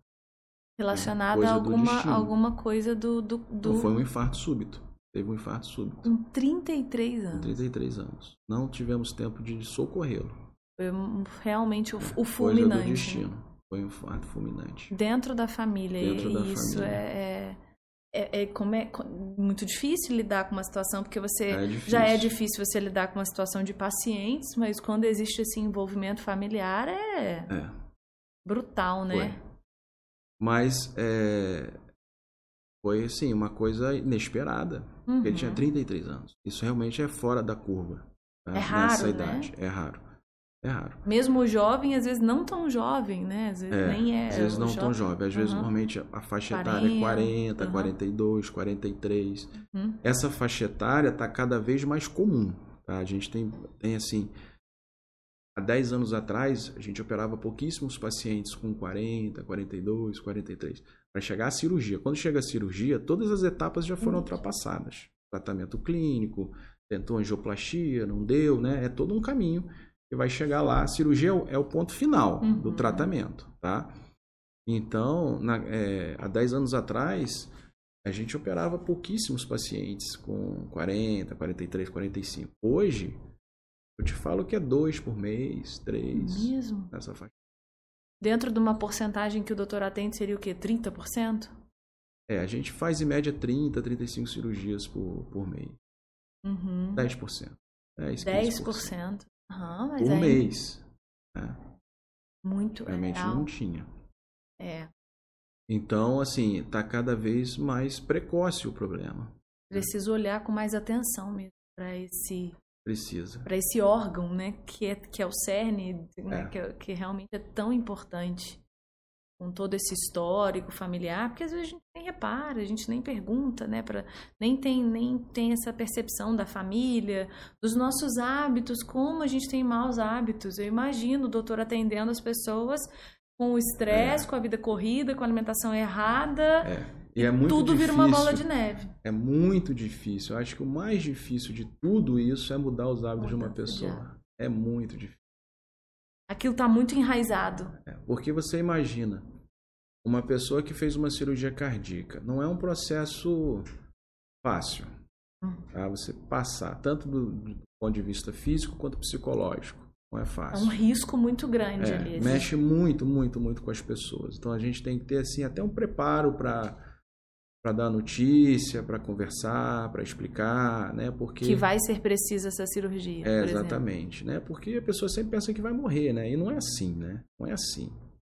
Relacionada a alguma, alguma coisa do, do, do... Não foi um infarto súbito. Teve um infarto súbito. Com 33 anos. Com 33 anos. Não tivemos tempo de socorrê-lo. Foi realmente o, o fulminante. Coisa do destino. Foi um infarto fulminante. Dentro da família. Dentro da isso família. é... é é, é, como é muito difícil lidar com uma situação, porque você é já é difícil você lidar com uma situação de pacientes, mas quando existe esse envolvimento familiar é, é. brutal, né? Foi. Mas é, foi assim, uma coisa inesperada. Uhum. Ele tinha 33 uhum. anos. Isso realmente é fora da curva. Tá? É raro, Nessa né? idade. É raro. É raro. Mesmo o jovem, às vezes não tão jovem, né? Às vezes é, nem é. Às vezes não jovem. tão jovem. Às vezes, uhum. normalmente, a faixa 40, etária é 40, uhum. 42, 43. Uhum. Essa faixa etária está cada vez mais comum. Tá? A gente tem, tem, assim. Há 10 anos atrás, a gente operava pouquíssimos pacientes com 40, 42, 43. Para chegar à cirurgia. Quando chega a cirurgia, todas as etapas já foram ultrapassadas. Tratamento clínico, tentou angioplastia, não deu, né? É todo um caminho e vai chegar lá. A cirurgia é o ponto final uhum. do tratamento, tá? Então, na, é, há 10 anos atrás, a gente operava pouquíssimos pacientes com 40, 43, 45. Hoje, eu te falo que é dois por mês, três. Mesmo? Nessa faixa. Dentro de uma porcentagem que o doutor atende seria o quê? 30%? É, a gente faz em média 30, 35 cirurgias por, por mês. Uhum. 10%. 10%. 10%. Uhum, por aí... mês. Né? Muito Realmente é não tinha. É. Então, assim, está cada vez mais precoce o problema. Preciso olhar com mais atenção mesmo para esse precisa para esse órgão, né, que é que é o cerne, né, é. Que, que realmente é tão importante com todo esse histórico familiar, porque às vezes a gente nem repara, a gente nem pergunta, né, para nem tem nem tem essa percepção da família, dos nossos hábitos, como a gente tem maus hábitos. Eu imagino o doutor atendendo as pessoas com o estresse, é. com a vida corrida, com a alimentação errada. É. E é muito tudo difícil. vira uma bola de neve. É muito difícil. Eu acho que o mais difícil de tudo isso é mudar os hábitos de uma pessoa. É muito difícil. Aquilo está muito enraizado. É, porque você imagina, uma pessoa que fez uma cirurgia cardíaca, não é um processo fácil. Hum. Tá? Você passar, tanto do, do, ponto de vista físico quanto psicológico. Não é fácil. É um risco muito grande é, ali. Mexe muito, muito, muito com as pessoas. Então a gente tem que ter assim até um preparo para para dar notícia, para conversar, para explicar, né? Porque que vai ser precisa essa cirurgia. É, exatamente, né? Porque a pessoa sempre pensa que vai morrer, né? E não é assim, né? Não é assim.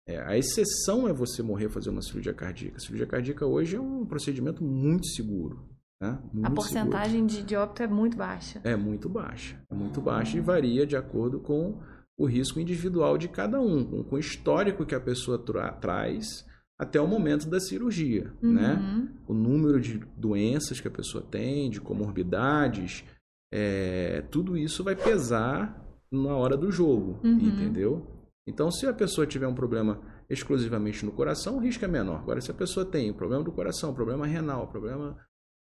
É, a exceção é você morrer fazer uma cirurgia cardíaca. A cirurgia cardíaca hoje é um procedimento muito seguro. Né? Muito a porcentagem de, de óbito é muito baixa. É muito baixa. É muito baixa e varia de acordo com o risco individual de cada um, com, com o histórico que a pessoa tra traz até o momento da cirurgia, uhum. né? O número de doenças que a pessoa tem, de comorbidades, é, tudo isso vai pesar na hora do jogo, uhum. entendeu? Então, se a pessoa tiver um problema exclusivamente no coração, o risco é menor. Agora, se a pessoa tem um problema do coração, problema renal, problema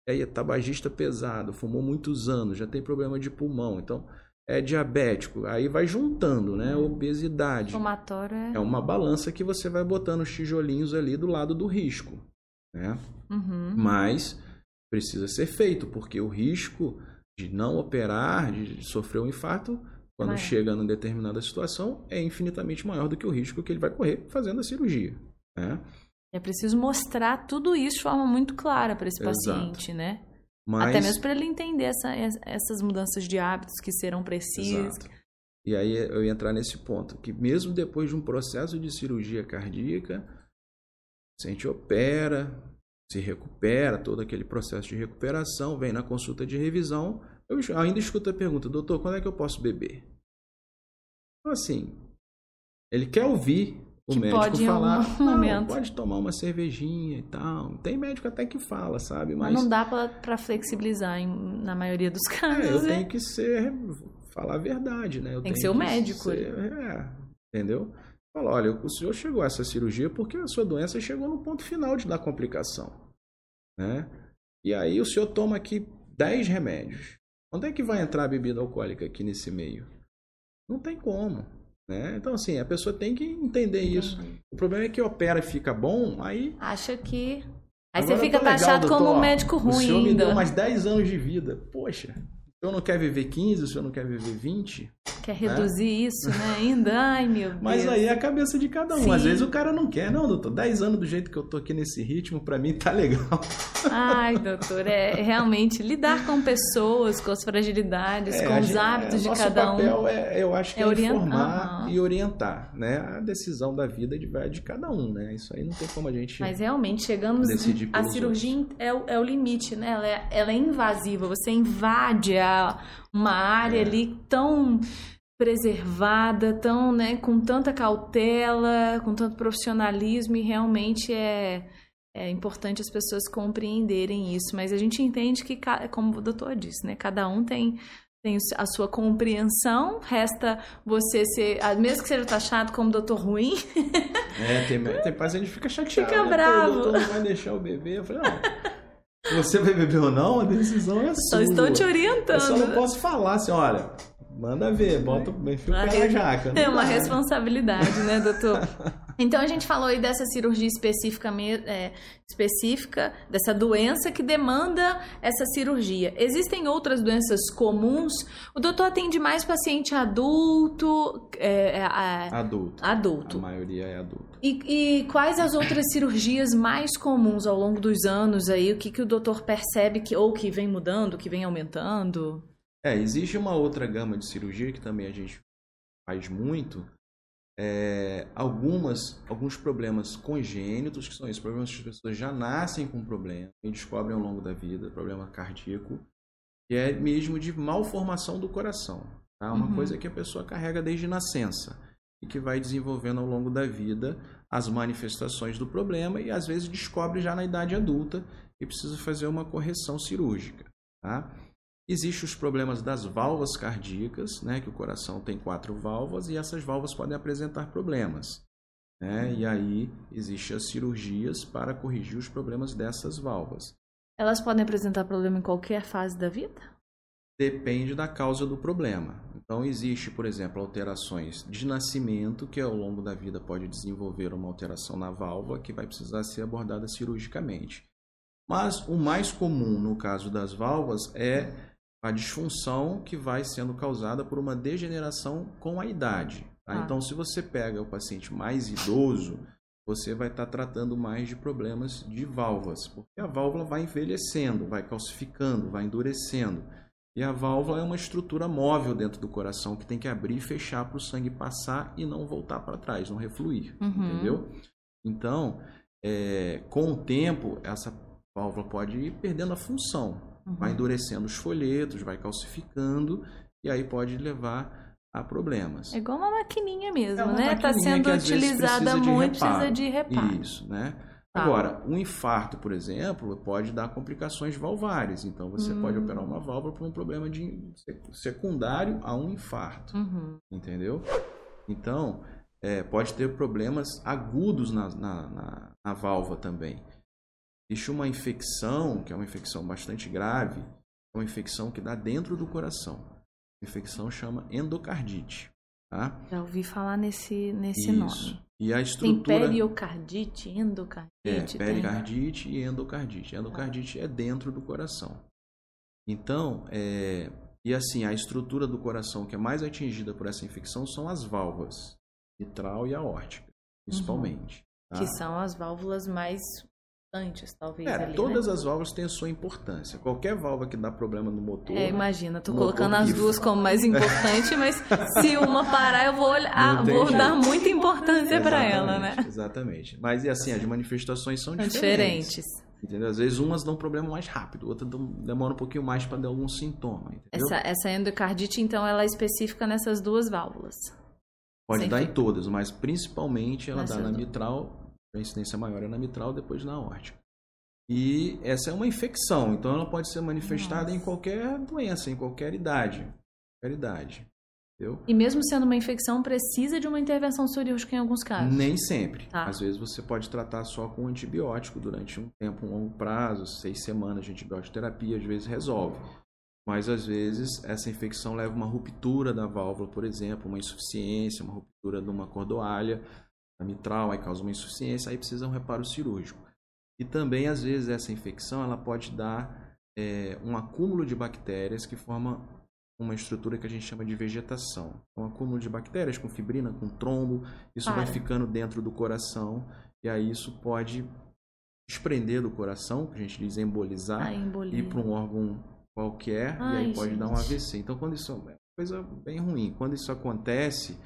é tabagista pesado, fumou muitos anos, já tem problema de pulmão, então é diabético, aí vai juntando, né? Uhum. Obesidade. Fumatório é... é uma balança que você vai botando os tijolinhos ali do lado do risco, né? Uhum. Mas precisa ser feito, porque o risco de não operar, de sofrer um infarto, quando Mas... chega numa determinada situação, é infinitamente maior do que o risco que ele vai correr fazendo a cirurgia, né? É preciso mostrar tudo isso de forma muito clara para esse Exato. paciente, né? Mas... Até mesmo para ele entender essa, essas mudanças de hábitos que serão precisas. Exato. E aí eu ia entrar nesse ponto, que mesmo depois de um processo de cirurgia cardíaca, a gente opera, se recupera, todo aquele processo de recuperação, vem na consulta de revisão, eu ainda escuto a pergunta, doutor, quando é que eu posso beber? Então, assim, ele quer ouvir o que médico pode falar, um não, pode tomar uma cervejinha e tal. Tem médico até que fala, sabe? Mas, Mas não dá para flexibilizar em, na maioria dos <laughs> casos. É, eu né? tenho que ser, falar a verdade, né? Eu Tem que ser o médico. Ser, é, entendeu? Fala, olha, o senhor chegou a essa cirurgia porque a sua doença chegou no ponto final de dar complicação, né? E aí o senhor toma aqui 10 remédios. Onde é que vai entrar a bebida alcoólica aqui nesse meio? Não tem como. Né? Então, assim, a pessoa tem que entender Entendi. isso. O problema é que opera e fica bom, aí. Acha que. Aí Agora você fica taxado como um médico ruim. O senhor ainda. me deu mais 10 anos de vida. Poxa, o senhor não quer viver 15, o senhor não quer viver 20? Quer reduzir né? isso, né? Ainda, ai meu <laughs> Deus. Mas aí é a cabeça de cada um. Sim. Às vezes o cara não quer, não, doutor. 10 anos do jeito que eu tô aqui nesse ritmo, para mim tá legal. Ai, doutor, é realmente lidar com pessoas, com as fragilidades, é, com os hábitos é, de cada um. Nosso papel é, eu acho que é, é informar uhum. e orientar, né? A decisão da vida de, de cada um, né? Isso aí não tem como a gente. Mas realmente chegamos a cirurgia é o, é o limite, né? Ela é, ela é invasiva. Você invade a, uma área é. ali tão preservada, tão, né, com tanta cautela, com tanto profissionalismo e realmente é, é importante as pessoas compreenderem isso. Mas a gente entende que, como o doutor disse, né, cada um tem tem a sua compreensão, resta você ser, mesmo que seja taxado como doutor ruim. <laughs> É, tem, tem paciente que fica chateado. Fica né? bravo. O doutor não vai deixar o bebê. Eu falei, não, você vai beber ou não, a decisão é sua. Só estou te orientando. Eu só não posso falar assim, olha, Manda ver, bota, enfia o pé na jaca. É uma responsabilidade, né, doutor? <laughs> Então a gente falou aí dessa cirurgia específica, é, específica, dessa doença que demanda essa cirurgia. Existem outras doenças comuns? O doutor atende mais paciente adulto? É, é, adulto. Adulto. A maioria é adulto. E, e, quais as outras cirurgias mais comuns ao longo dos anos aí? O que, que o doutor percebe que ou que vem mudando, que vem aumentando? É, existe uma outra gama de cirurgia que também a gente faz muito. É, algumas, alguns problemas congênitos, que são esses problemas que as pessoas já nascem com problema e descobrem ao longo da vida, problema cardíaco, que é mesmo de malformação do coração. Tá? Uma uhum. coisa que a pessoa carrega desde nascença e que vai desenvolvendo ao longo da vida as manifestações do problema e às vezes descobre já na idade adulta e precisa fazer uma correção cirúrgica. Tá? Existem os problemas das válvulas cardíacas, né, que o coração tem quatro válvulas e essas válvulas podem apresentar problemas. Né? E aí existem as cirurgias para corrigir os problemas dessas válvulas. Elas podem apresentar problema em qualquer fase da vida? Depende da causa do problema. Então existe, por exemplo, alterações de nascimento que ao longo da vida pode desenvolver uma alteração na válvula que vai precisar ser abordada cirurgicamente. Mas o mais comum no caso das válvulas é a disfunção que vai sendo causada por uma degeneração com a idade. Tá? Ah. Então, se você pega o paciente mais idoso, você vai estar tá tratando mais de problemas de válvulas, porque a válvula vai envelhecendo, vai calcificando, vai endurecendo. E a válvula é uma estrutura móvel dentro do coração que tem que abrir e fechar para o sangue passar e não voltar para trás, não refluir, uhum. entendeu? Então, é, com o tempo, essa válvula pode ir perdendo a função, uhum. vai endurecendo os folhetos, vai calcificando e aí pode levar a problemas. É igual uma maquininha mesmo, é uma né? Está sendo utilizada muito, precisa de reparo. Isso, né? Tá. Agora, um infarto, por exemplo, pode dar complicações valvares. Então, você hum. pode operar uma válvula por um problema de secundário a um infarto. Uhum. Entendeu? Então, é, pode ter problemas agudos na, na, na, na válvula também. Existe uma infecção, que é uma infecção bastante grave, é uma infecção que dá dentro do coração. A infecção chama endocardite. Tá? Já ouvi falar nesse, nesse Isso. nome. E a estrutura... Tem periocardite, endocardite. É, pericardite tem... e endocardite. Endocardite é dentro do coração. Então, é... e assim, a estrutura do coração que é mais atingida por essa infecção são as válvulas, mitral e aórtica, principalmente. Uhum. Tá? Que são as válvulas mais talvez. É, ali, todas né? as válvulas têm a sua importância. Qualquer válvula que dá problema no motor. É, imagina, tô colocando as duas como mais importante, mas <laughs> se uma parar, eu vou olhar, vou jeito. dar muita importância para ela, né? Exatamente. Mas e assim, as manifestações são, são diferentes. diferentes. Entendeu? Às vezes umas dão problema mais rápido, outras demora um pouquinho mais para dar algum sintoma. Entendeu? Essa, essa endocardite, então, ela é específica nessas duas válvulas. Pode Sem dar em todas, mas principalmente ela dá na mitral a incidência maior é na mitral, depois na aórtica. E essa é uma infecção, então ela pode ser manifestada Nossa. em qualquer doença, em qualquer idade. Qualquer idade. Entendeu? E mesmo sendo uma infecção, precisa de uma intervenção cirúrgica em alguns casos? Nem sempre. Tá. Às vezes você pode tratar só com antibiótico durante um tempo, um longo prazo, seis semanas de antibiótico terapia, às vezes resolve. Mas às vezes essa infecção leva a uma ruptura da válvula, por exemplo, uma insuficiência, uma ruptura de uma cordoalha a mitral, aí causa uma insuficiência, aí precisa um reparo cirúrgico. E também, às vezes, essa infecção ela pode dar é, um acúmulo de bactérias que forma uma estrutura que a gente chama de vegetação. Um acúmulo de bactérias com fibrina, com trombo, isso Para. vai ficando dentro do coração e aí isso pode desprender do coração, que a gente diz embolizar, ah, ir para um órgão qualquer Ai, e aí pode gente. dar um AVC. Então, quando isso é uma coisa bem ruim. Quando isso acontece,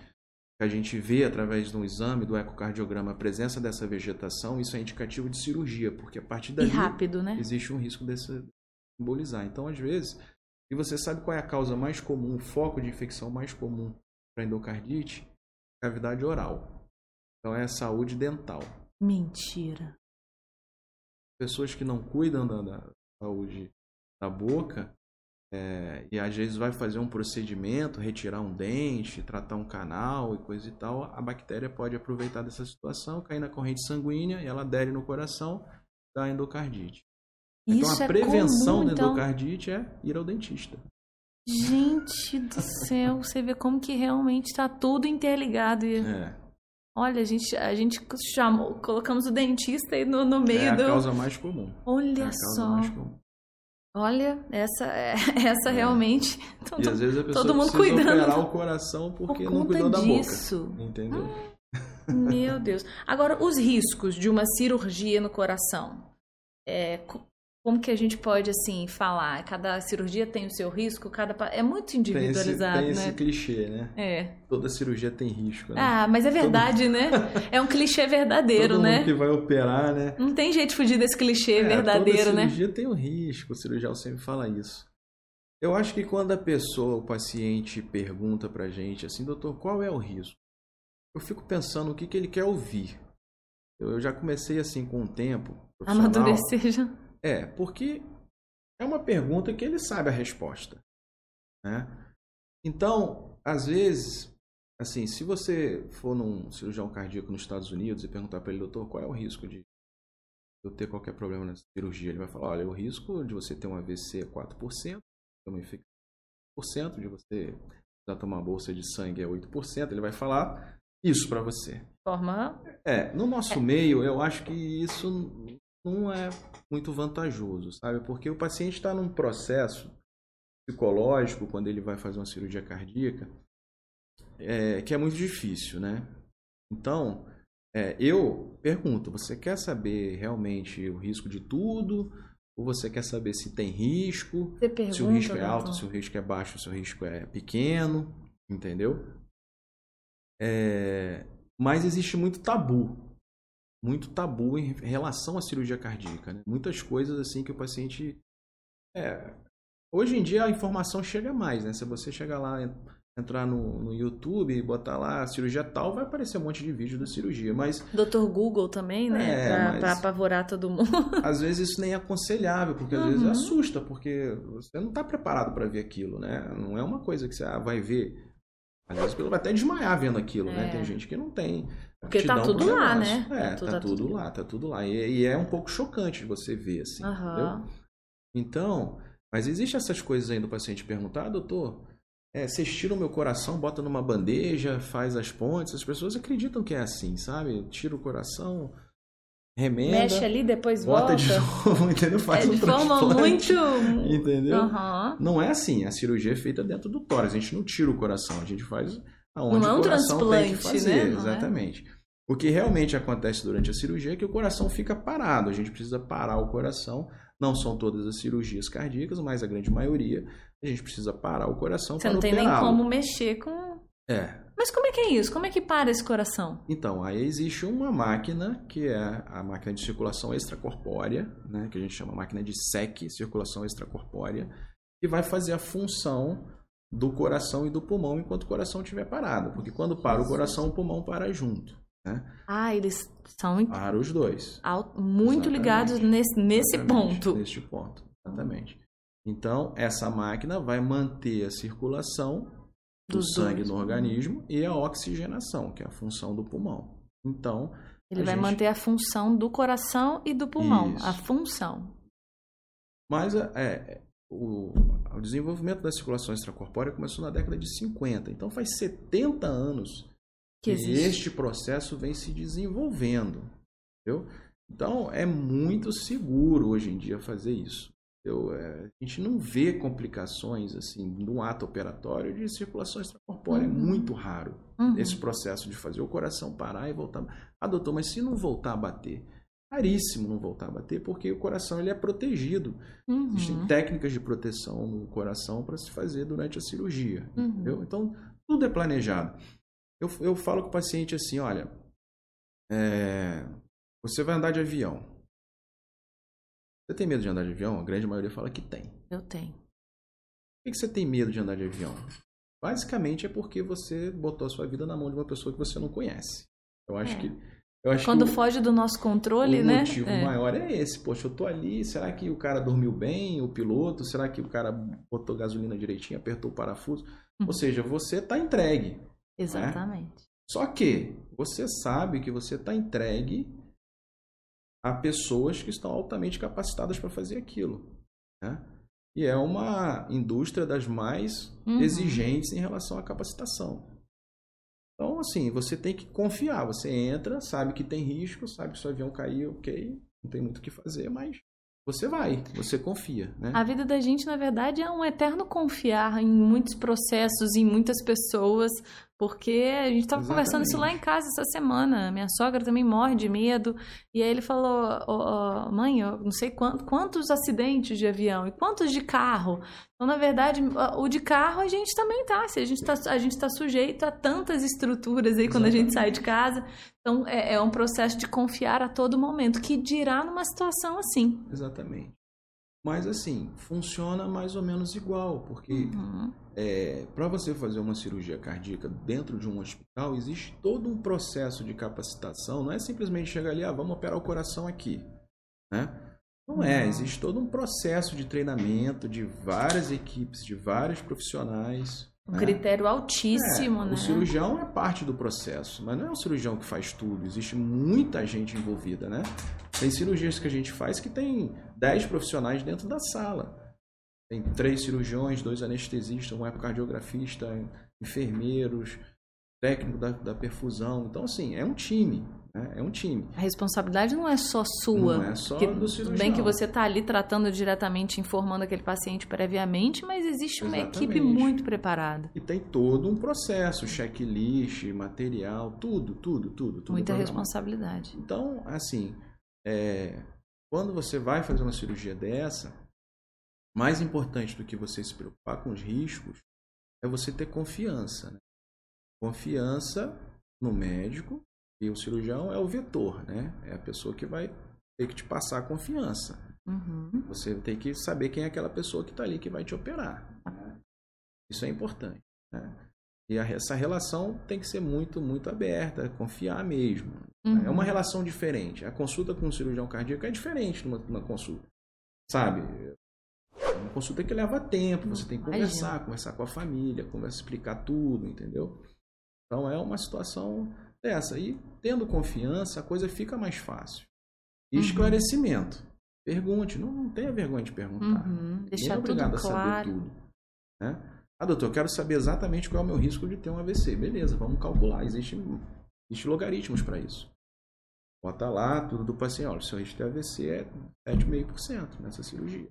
que a gente vê através de um exame do ecocardiograma a presença dessa vegetação, isso é indicativo de cirurgia, porque a partir daí rápido, né? existe um risco desse embolizar. Então, às vezes, e você sabe qual é a causa mais comum, o foco de infecção mais comum para endocardite? Cavidade oral. Então é a saúde dental. Mentira. Pessoas que não cuidam da, da saúde da boca é, e às vezes vai fazer um procedimento, retirar um dente, tratar um canal e coisa e tal, a bactéria pode aproveitar dessa situação, cair na corrente sanguínea e ela adere no coração, dá endocardite. Então, Isso então a prevenção é comum, da então. endocardite é ir ao dentista. Gente do céu, você vê como que realmente está tudo interligado. E... É. Olha, a gente, a gente chamou, colocamos o dentista aí no, no meio é do. É a causa mais comum. Olha é só. Olha, essa, <laughs> essa é. realmente. Todo, e às vezes a pessoa todo mundo precisa cuidando. operar o coração porque Por não cuidou disso. da boca. Entendeu? Meu Deus. Agora, os riscos de uma cirurgia no coração. É, como que a gente pode, assim, falar? Cada cirurgia tem o seu risco, cada... É muito individualizado, tem esse, tem né? esse clichê, né? É. Toda cirurgia tem risco, né? Ah, mas é verdade, Todo... né? <laughs> É um clichê verdadeiro, Todo né? Mundo que vai operar, né? Não tem jeito de fugir desse clichê é, verdadeiro, toda né? cirurgia tem um risco, o cirurgião sempre fala isso. Eu acho que quando a pessoa, o paciente, pergunta pra gente assim, doutor, qual é o risco? Eu fico pensando o que, que ele quer ouvir. Eu já comecei assim com o tempo. Amadurecer já. É, porque é uma pergunta que ele sabe a resposta. Né? Então, às vezes, assim, se você for num cirurgião cardíaco nos Estados Unidos e perguntar para ele, doutor, qual é o risco de eu ter qualquer problema nessa cirurgia, ele vai falar, olha, o risco de você ter um AVC é 4%, uma infecção é 1%, de você precisar tomar uma bolsa de sangue é 8%, ele vai falar isso para você. Forma? É, no nosso é. meio, eu acho que isso não é muito vantajoso, sabe? Porque o paciente está num processo psicológico quando ele vai fazer uma cirurgia cardíaca é, que é muito difícil, né? Então, é, eu pergunto: você quer saber realmente o risco de tudo? Ou você quer saber se tem risco? Pergunta, se o risco é alto, se o risco é baixo, se o risco é pequeno, entendeu? É, mas existe muito tabu, muito tabu em relação à cirurgia cardíaca. Né? Muitas coisas assim que o paciente. É, hoje em dia a informação chega mais, né? Se você chegar lá, entrar no, no YouTube e botar lá cirurgia tal, vai aparecer um monte de vídeo da cirurgia, mas... Doutor Google também, né? É, pra, mas... pra, apavorar todo mundo. <laughs> Às vezes isso nem é aconselhável, porque às uhum. vezes assusta, porque você não está preparado para ver aquilo, né? Não é uma coisa que você ah, vai ver. Às vezes vai até desmaiar vendo aquilo, é. né? Tem gente que não tem. Porque tá tudo lá, né? É, tá, tudo, tá tudo, lá, tá tudo lá. E, e, é um pouco chocante você ver, assim, uhum. entendeu? Então, mas existe essas coisas aí do paciente perguntar, ah, doutor, é, vocês tiram o meu coração, bota numa bandeja, faz as pontes. As pessoas acreditam que é assim, sabe? Tira o coração, remenda. Mexe ali, depois bota volta. de novo, <laughs> entendeu? Faz é, um de forma muito. <laughs> Entendeu? Uhum. Não é assim. A cirurgia é feita dentro do tórax. A gente não tira o coração, a gente faz aonde não é um o coração transplante, tem que fazer. Né? Exatamente. É? O que realmente acontece durante a cirurgia é que o coração fica parado. A gente precisa parar o coração. Não são todas as cirurgias cardíacas, mas a grande maioria a gente precisa parar o coração Você não tem nem como mexer com. É. Mas como é que é isso? Como é que para esse coração? Então, aí existe uma máquina, que é a máquina de circulação extracorpórea, né, que a gente chama máquina de SEC, circulação extracorpórea, que vai fazer a função do coração e do pulmão enquanto o coração estiver parado. Porque quando para o coração, o pulmão para junto. Né? Ah, eles são. Para os dois. Muito Exatamente. ligados nesse, nesse ponto. Neste ponto, exatamente. Então, essa máquina vai manter a circulação do Dos sangue dois. no organismo e a oxigenação, que é a função do pulmão. Então. Ele vai gente... manter a função do coração e do pulmão. Isso. A função. Mas é, é, o, o desenvolvimento da circulação extracorpórea começou na década de 50. Então faz 70 anos que, que este processo vem se desenvolvendo. Entendeu? Então é muito seguro hoje em dia fazer isso. Eu, é, a gente não vê complicações assim no ato operatório de circulação extracorpórea. É uhum. É muito raro uhum. esse processo de fazer o coração parar e voltar. Ah, doutor, mas se não voltar a bater? Raríssimo não voltar a bater, porque o coração ele é protegido. Uhum. Existem técnicas de proteção no coração para se fazer durante a cirurgia. Uhum. Então, tudo é planejado. Eu, eu falo com o paciente assim: olha, é, você vai andar de avião. Você tem medo de andar de avião? A grande maioria fala que tem. Eu tenho. Por que você tem medo de andar de avião? Basicamente é porque você botou a sua vida na mão de uma pessoa que você não conhece. Eu acho é. que. Eu acho Quando que foge do nosso controle, o né? O motivo é. maior é esse. Poxa, eu tô ali, será que o cara dormiu bem, o piloto? Será que o cara botou gasolina direitinho, apertou o parafuso? Uhum. Ou seja, você tá entregue. Né? Exatamente. Né? Só que você sabe que você tá entregue a pessoas que estão altamente capacitadas para fazer aquilo. Né? E é uma indústria das mais uhum. exigentes em relação à capacitação. Então, assim, você tem que confiar. Você entra, sabe que tem risco, sabe que seu avião caiu, ok, não tem muito o que fazer, mas você vai, você confia, né? A vida da gente, na verdade, é um eterno confiar em muitos processos, em muitas pessoas, porque a gente estava conversando isso lá em casa essa semana. Minha sogra também morre de medo. E aí ele falou: oh, oh, mãe, eu não sei quantos, quantos acidentes de avião e quantos de carro. Então, na verdade, o de carro a gente também tá. Se a gente está a gente tá sujeito a tantas estruturas aí quando Exatamente. a gente sai de casa. Então, é, é um processo de confiar a todo momento, que dirá numa situação assim. Exatamente. Mas assim, funciona mais ou menos igual, porque uhum. É, para você fazer uma cirurgia cardíaca dentro de um hospital, existe todo um processo de capacitação. Não é simplesmente chegar ali, ah, vamos operar o coração aqui. Né? Não é, existe todo um processo de treinamento de várias equipes, de vários profissionais. Um né? critério altíssimo, é, né? O cirurgião é parte do processo, mas não é o cirurgião que faz tudo. Existe muita gente envolvida, né? Tem cirurgias que a gente faz que tem 10 profissionais dentro da sala. Tem três cirurgiões, dois anestesistas, um ecocardiografista, enfermeiros, técnico da, da perfusão. Então, assim, é um time. Né? É um time. A responsabilidade não é só sua. Não é só que, do cirurgião. Bem que você está ali tratando diretamente, informando aquele paciente previamente, mas existe uma Exatamente. equipe muito preparada. E tem todo um processo, checklist, material, tudo, tudo, tudo. tudo Muita responsabilidade. Então, assim, é, quando você vai fazer uma cirurgia dessa, mais importante do que você se preocupar com os riscos é você ter confiança. Né? Confiança no médico e o cirurgião é o vetor, né? É a pessoa que vai ter que te passar a confiança. Uhum. Você tem que saber quem é aquela pessoa que está ali que vai te operar. Né? Isso é importante. Né? E a, essa relação tem que ser muito, muito aberta, confiar mesmo. Uhum. É uma relação diferente. A consulta com um cirurgião cardíaco é diferente de uma, uma consulta. Sabe? Uma consulta que leva tempo, você tem que conversar, Imagina. conversar com a família, conversar, explicar tudo, entendeu? Então é uma situação dessa. E tendo confiança, a coisa fica mais fácil. E uhum. esclarecimento. Pergunte, não, não tenha vergonha de perguntar. Uhum. Deixar é obrigado tudo claro. a saber tudo. Né? Ah, doutor, eu quero saber exatamente qual é o meu risco de ter um AVC. Beleza, vamos calcular. Existe, existe logaritmos para isso. Bota lá tudo do paciente. Olha, o seu risco de AVC é 7,5% nessa cirurgia.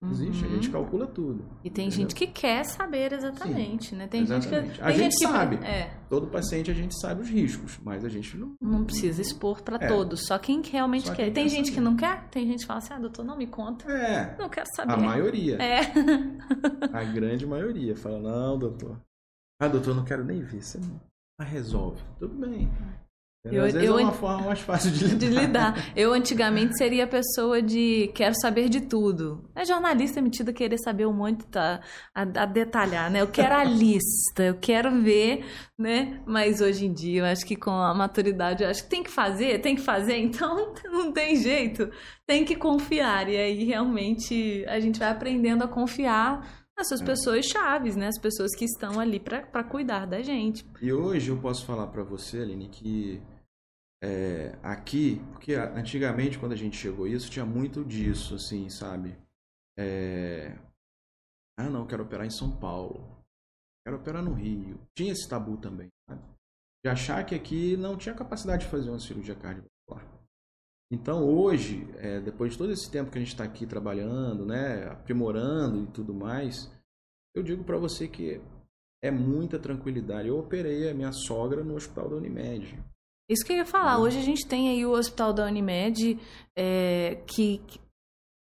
Existe, uhum. a gente uhum. calcula tudo. E tem entendeu? gente que quer saber exatamente, Sim, né? Tem exatamente. gente que. A gente, gente sabe. Que... É. Todo paciente a gente sabe os riscos, mas a gente não. Não precisa expor para é. todos, só quem realmente só quer. Quem tem quer gente saber. que não quer, tem gente que fala assim: ah, doutor, não me conta. É. Não quero saber. A maioria. É. <laughs> a grande maioria fala: não, doutor. Ah, doutor, não quero nem ver. Você não. Ah, resolve. Tudo bem. Eu, Às vezes eu, é uma forma mais fácil de <laughs> lidar. de lidar. Eu antigamente seria a pessoa de quero saber de tudo. É jornalista metido a querer saber um monte, tá, a, a, detalhar, né? Eu quero a lista, eu quero ver, né? Mas hoje em dia, eu acho que com a maturidade, eu acho que tem que fazer, tem que fazer, então <laughs> não tem jeito. Tem que confiar. E aí realmente a gente vai aprendendo a confiar essas é. pessoas chaves, né? As pessoas que estão ali para cuidar da gente. E hoje eu posso falar para você, Aline, que é, aqui, porque antigamente quando a gente chegou isso, tinha muito disso, assim, sabe? É... Ah, não, quero operar em São Paulo. Quero operar no Rio. Tinha esse tabu também, sabe? De achar que aqui não tinha capacidade de fazer uma cirurgia cardiovascular. Então hoje, é, depois de todo esse tempo que a gente está aqui trabalhando, né, aprimorando e tudo mais, eu digo para você que é muita tranquilidade. Eu operei a minha sogra no hospital da Unimed. Isso que eu ia falar. Uhum. Hoje a gente tem aí o hospital da Unimed é, que, que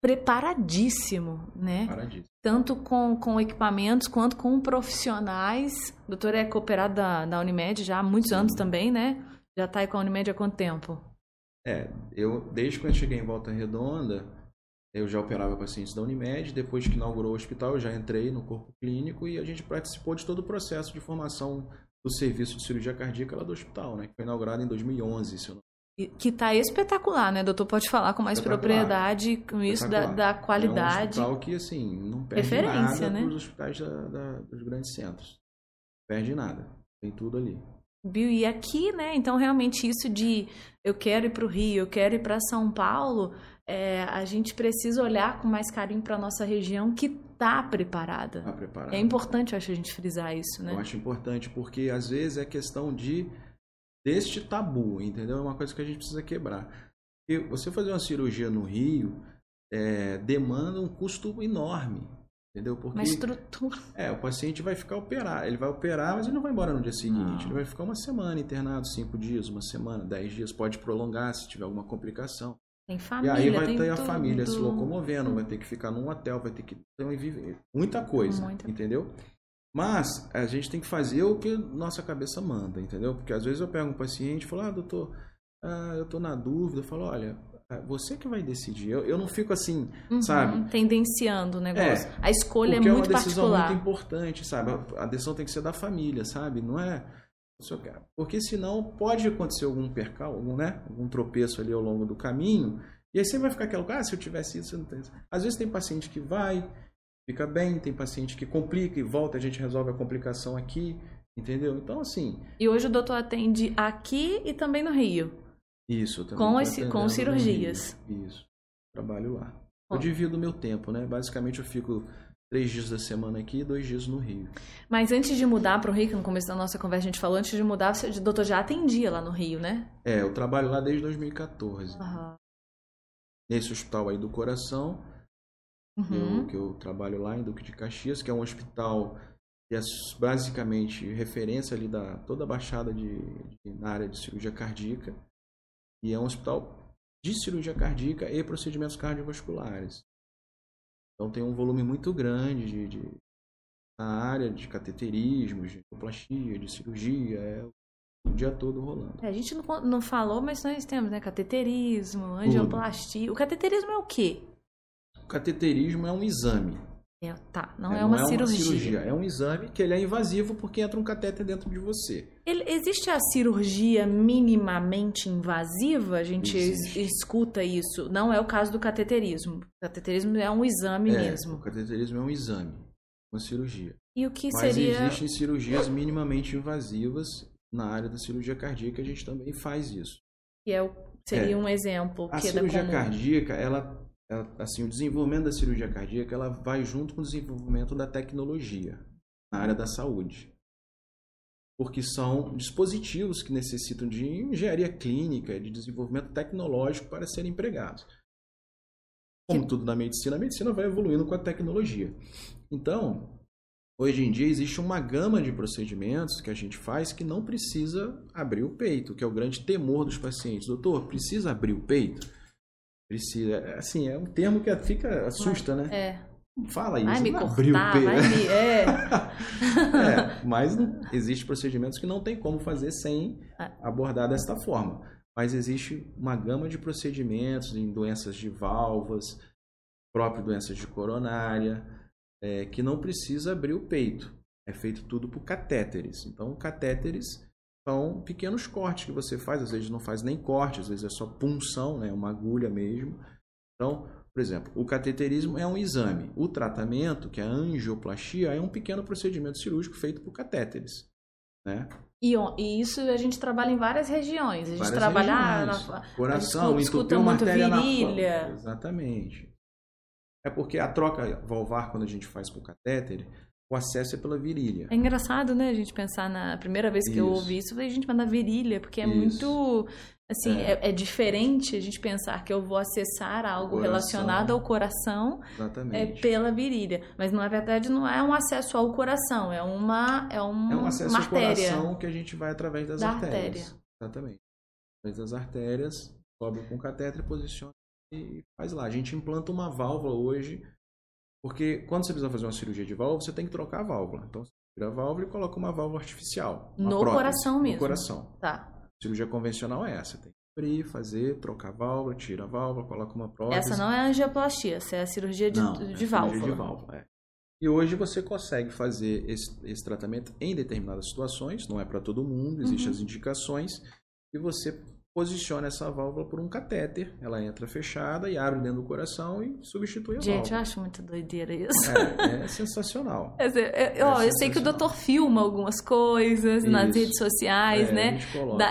preparadíssimo, né? Preparadíssimo. Tanto com, com equipamentos quanto com profissionais. O doutor é cooperado da, da Unimed já há muitos Sim. anos também, né? Já está aí com a Unimed há quanto tempo? É, eu desde quando eu cheguei em Volta Redonda, eu já operava pacientes da Unimed. Depois que inaugurou o hospital, eu já entrei no corpo clínico e a gente participou de todo o processo de formação do serviço de cirurgia cardíaca lá do hospital, né? Que foi inaugurado em 2011, se eu não que está espetacular, né, doutor? Pode falar com mais propriedade com isso da, da, qualidade. É um hospital que, assim, não perde Referência, nada né? dos hospitais da, da, dos grandes centros. Não perde nada. Tem tudo ali. Bill, e aqui, né? Então, realmente, isso de eu quero ir para o Rio, eu quero ir para São Paulo, é, a gente precisa olhar com mais carinho para nossa região que está preparada. Tá preparada. É importante, eu acho, a gente frisar isso, né? Eu acho importante, porque às vezes é questão de deste tabu, entendeu? É uma coisa que a gente precisa quebrar. Porque você fazer uma cirurgia no Rio é, demanda um custo enorme, entendeu? Porque uma estrutura. É, o paciente vai ficar operar, ele vai operar, mas ele não vai embora no dia seguinte. Não. Ele vai ficar uma semana internado, cinco dias, uma semana, dez dias, pode prolongar se tiver alguma complicação. Tem família, E aí vai ter tudo. a família se locomovendo, vai ter que ficar num hotel, vai ter que muita coisa, Muita. entendeu? Mas a gente tem que fazer o que nossa cabeça manda, entendeu? Porque às vezes eu pego um paciente e falo, ah, doutor, ah, eu tô na dúvida. Eu falo, olha, você que vai decidir. Eu, eu não fico assim, uhum, sabe? Tendenciando o negócio. É, a escolha é muito particular. é uma decisão particular. muito importante, sabe? A decisão tem que ser da família, sabe? Não é porque senão pode acontecer algum percal, algum, né? algum tropeço ali ao longo do caminho, e aí você vai ficar aquela, ah, se eu tivesse isso, eu não tenho isso. Às vezes tem paciente que vai, fica bem, tem paciente que complica e volta, a gente resolve a complicação aqui, entendeu? Então, assim... E hoje o doutor atende aqui e também no Rio? Isso, também. Com, esse, com cirurgias? Isso, trabalho lá. Eu divido o meu tempo, né? Basicamente eu fico três dias da semana aqui e dois dias no Rio. Mas antes de mudar para o Rio, que no começo da nossa conversa a gente falou, antes de mudar, você, o doutor já atendia lá no Rio, né? É, eu trabalho lá desde 2014. Uhum. Nesse hospital aí do coração, uhum. eu, que eu trabalho lá em Duque de Caxias, que é um hospital que é basicamente referência ali da toda a baixada de, de, na área de cirurgia cardíaca. E é um hospital de cirurgia cardíaca e procedimentos cardiovasculares. Então tem um volume muito grande de, de na área de cateterismo, de endoplastia, de cirurgia, é o dia todo rolando. É, a gente não, não falou, mas nós temos, né? Cateterismo, angioplastia. O cateterismo é o quê? O cateterismo é um exame é, tá, não é, é uma, não é cirurgia. uma cirurgia. É um exame que ele é invasivo porque entra um catéter dentro de você. Ele, existe a cirurgia minimamente invasiva? A gente es, escuta isso. Não é o caso do cateterismo. O cateterismo é um exame é, mesmo. O cateterismo é um exame, uma cirurgia. E o que Mas seria... existem cirurgias minimamente invasivas na área da cirurgia cardíaca, a gente também faz isso. E é o, seria é. um exemplo. A cirurgia cardíaca, ela assim, o desenvolvimento da cirurgia cardíaca ela vai junto com o desenvolvimento da tecnologia na área da saúde. Porque são dispositivos que necessitam de engenharia clínica, de desenvolvimento tecnológico para serem empregados. Como tudo na medicina, a medicina vai evoluindo com a tecnologia. Então, hoje em dia existe uma gama de procedimentos que a gente faz que não precisa abrir o peito, que é o grande temor dos pacientes. Doutor, precisa abrir o peito? Precisa. É, assim, é um termo que fica. assusta, né? É. Fala isso, vai me não cortar, abriu vai me... É. <laughs> é mas existem procedimentos que não tem como fazer sem é. abordar desta forma. Mas existe uma gama de procedimentos em doenças de válvulas, próprio doenças de coronária, é, que não precisa abrir o peito. É feito tudo por catéteres. Então, catéteres são pequenos cortes que você faz, às vezes não faz nem corte, às vezes é só punção, né, uma agulha mesmo. Então, por exemplo, o cateterismo é um exame. O tratamento, que é a angioplastia, é um pequeno procedimento cirúrgico feito por catéteres. Né? E, e isso a gente trabalha em várias regiões. A gente várias trabalha regiões. na coração, uma artéria virilha. Exatamente. É porque a troca valvar, quando a gente faz por catéter, o acesso é pela virilha. É engraçado, né, a gente pensar na primeira vez que isso. eu ouvi isso, eu falei, gente, mas na virilha, porque é isso. muito assim, é. É, é. diferente a gente pensar que eu vou acessar algo relacionado ao coração é, pela virilha. Mas na verdade não é um acesso ao coração, é uma é, um, é um acesso ao coração que a gente vai através das da artérias. Artéria. Exatamente. Através das artérias, sobe com o catéter, posiciona e faz lá. A gente implanta uma válvula hoje porque quando você precisa fazer uma cirurgia de válvula, você tem que trocar a válvula. Então, você tira a válvula e coloca uma válvula artificial. Uma no prótese, coração mesmo. No coração. Tá. A cirurgia convencional é essa. Tem que abrir, fazer, trocar a válvula, tira a válvula, coloca uma prótese. Essa não é angioplastia, essa é a cirurgia de, não, de é válvula. Cirurgia de válvula, é. E hoje você consegue fazer esse, esse, tratamento em determinadas situações, não é para todo mundo, existem uhum. as indicações, e você posiciona essa válvula por um catéter. Ela entra fechada e abre dentro do coração e substitui a Gente, válvula. Gente, eu acho muito doideira isso. É, é sensacional. É, é, é ó, eu sei que o doutor filma algumas coisas isso. nas redes sociais, é, né?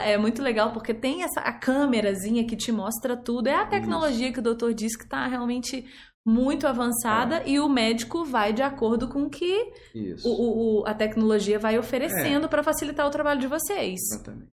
é muito legal porque tem essa a câmerazinha que te mostra tudo. É a tecnologia isso. que o doutor diz que está realmente muito avançada é. e o médico vai de acordo com o que o, o, a tecnologia vai oferecendo é. para facilitar o trabalho de vocês. Exatamente.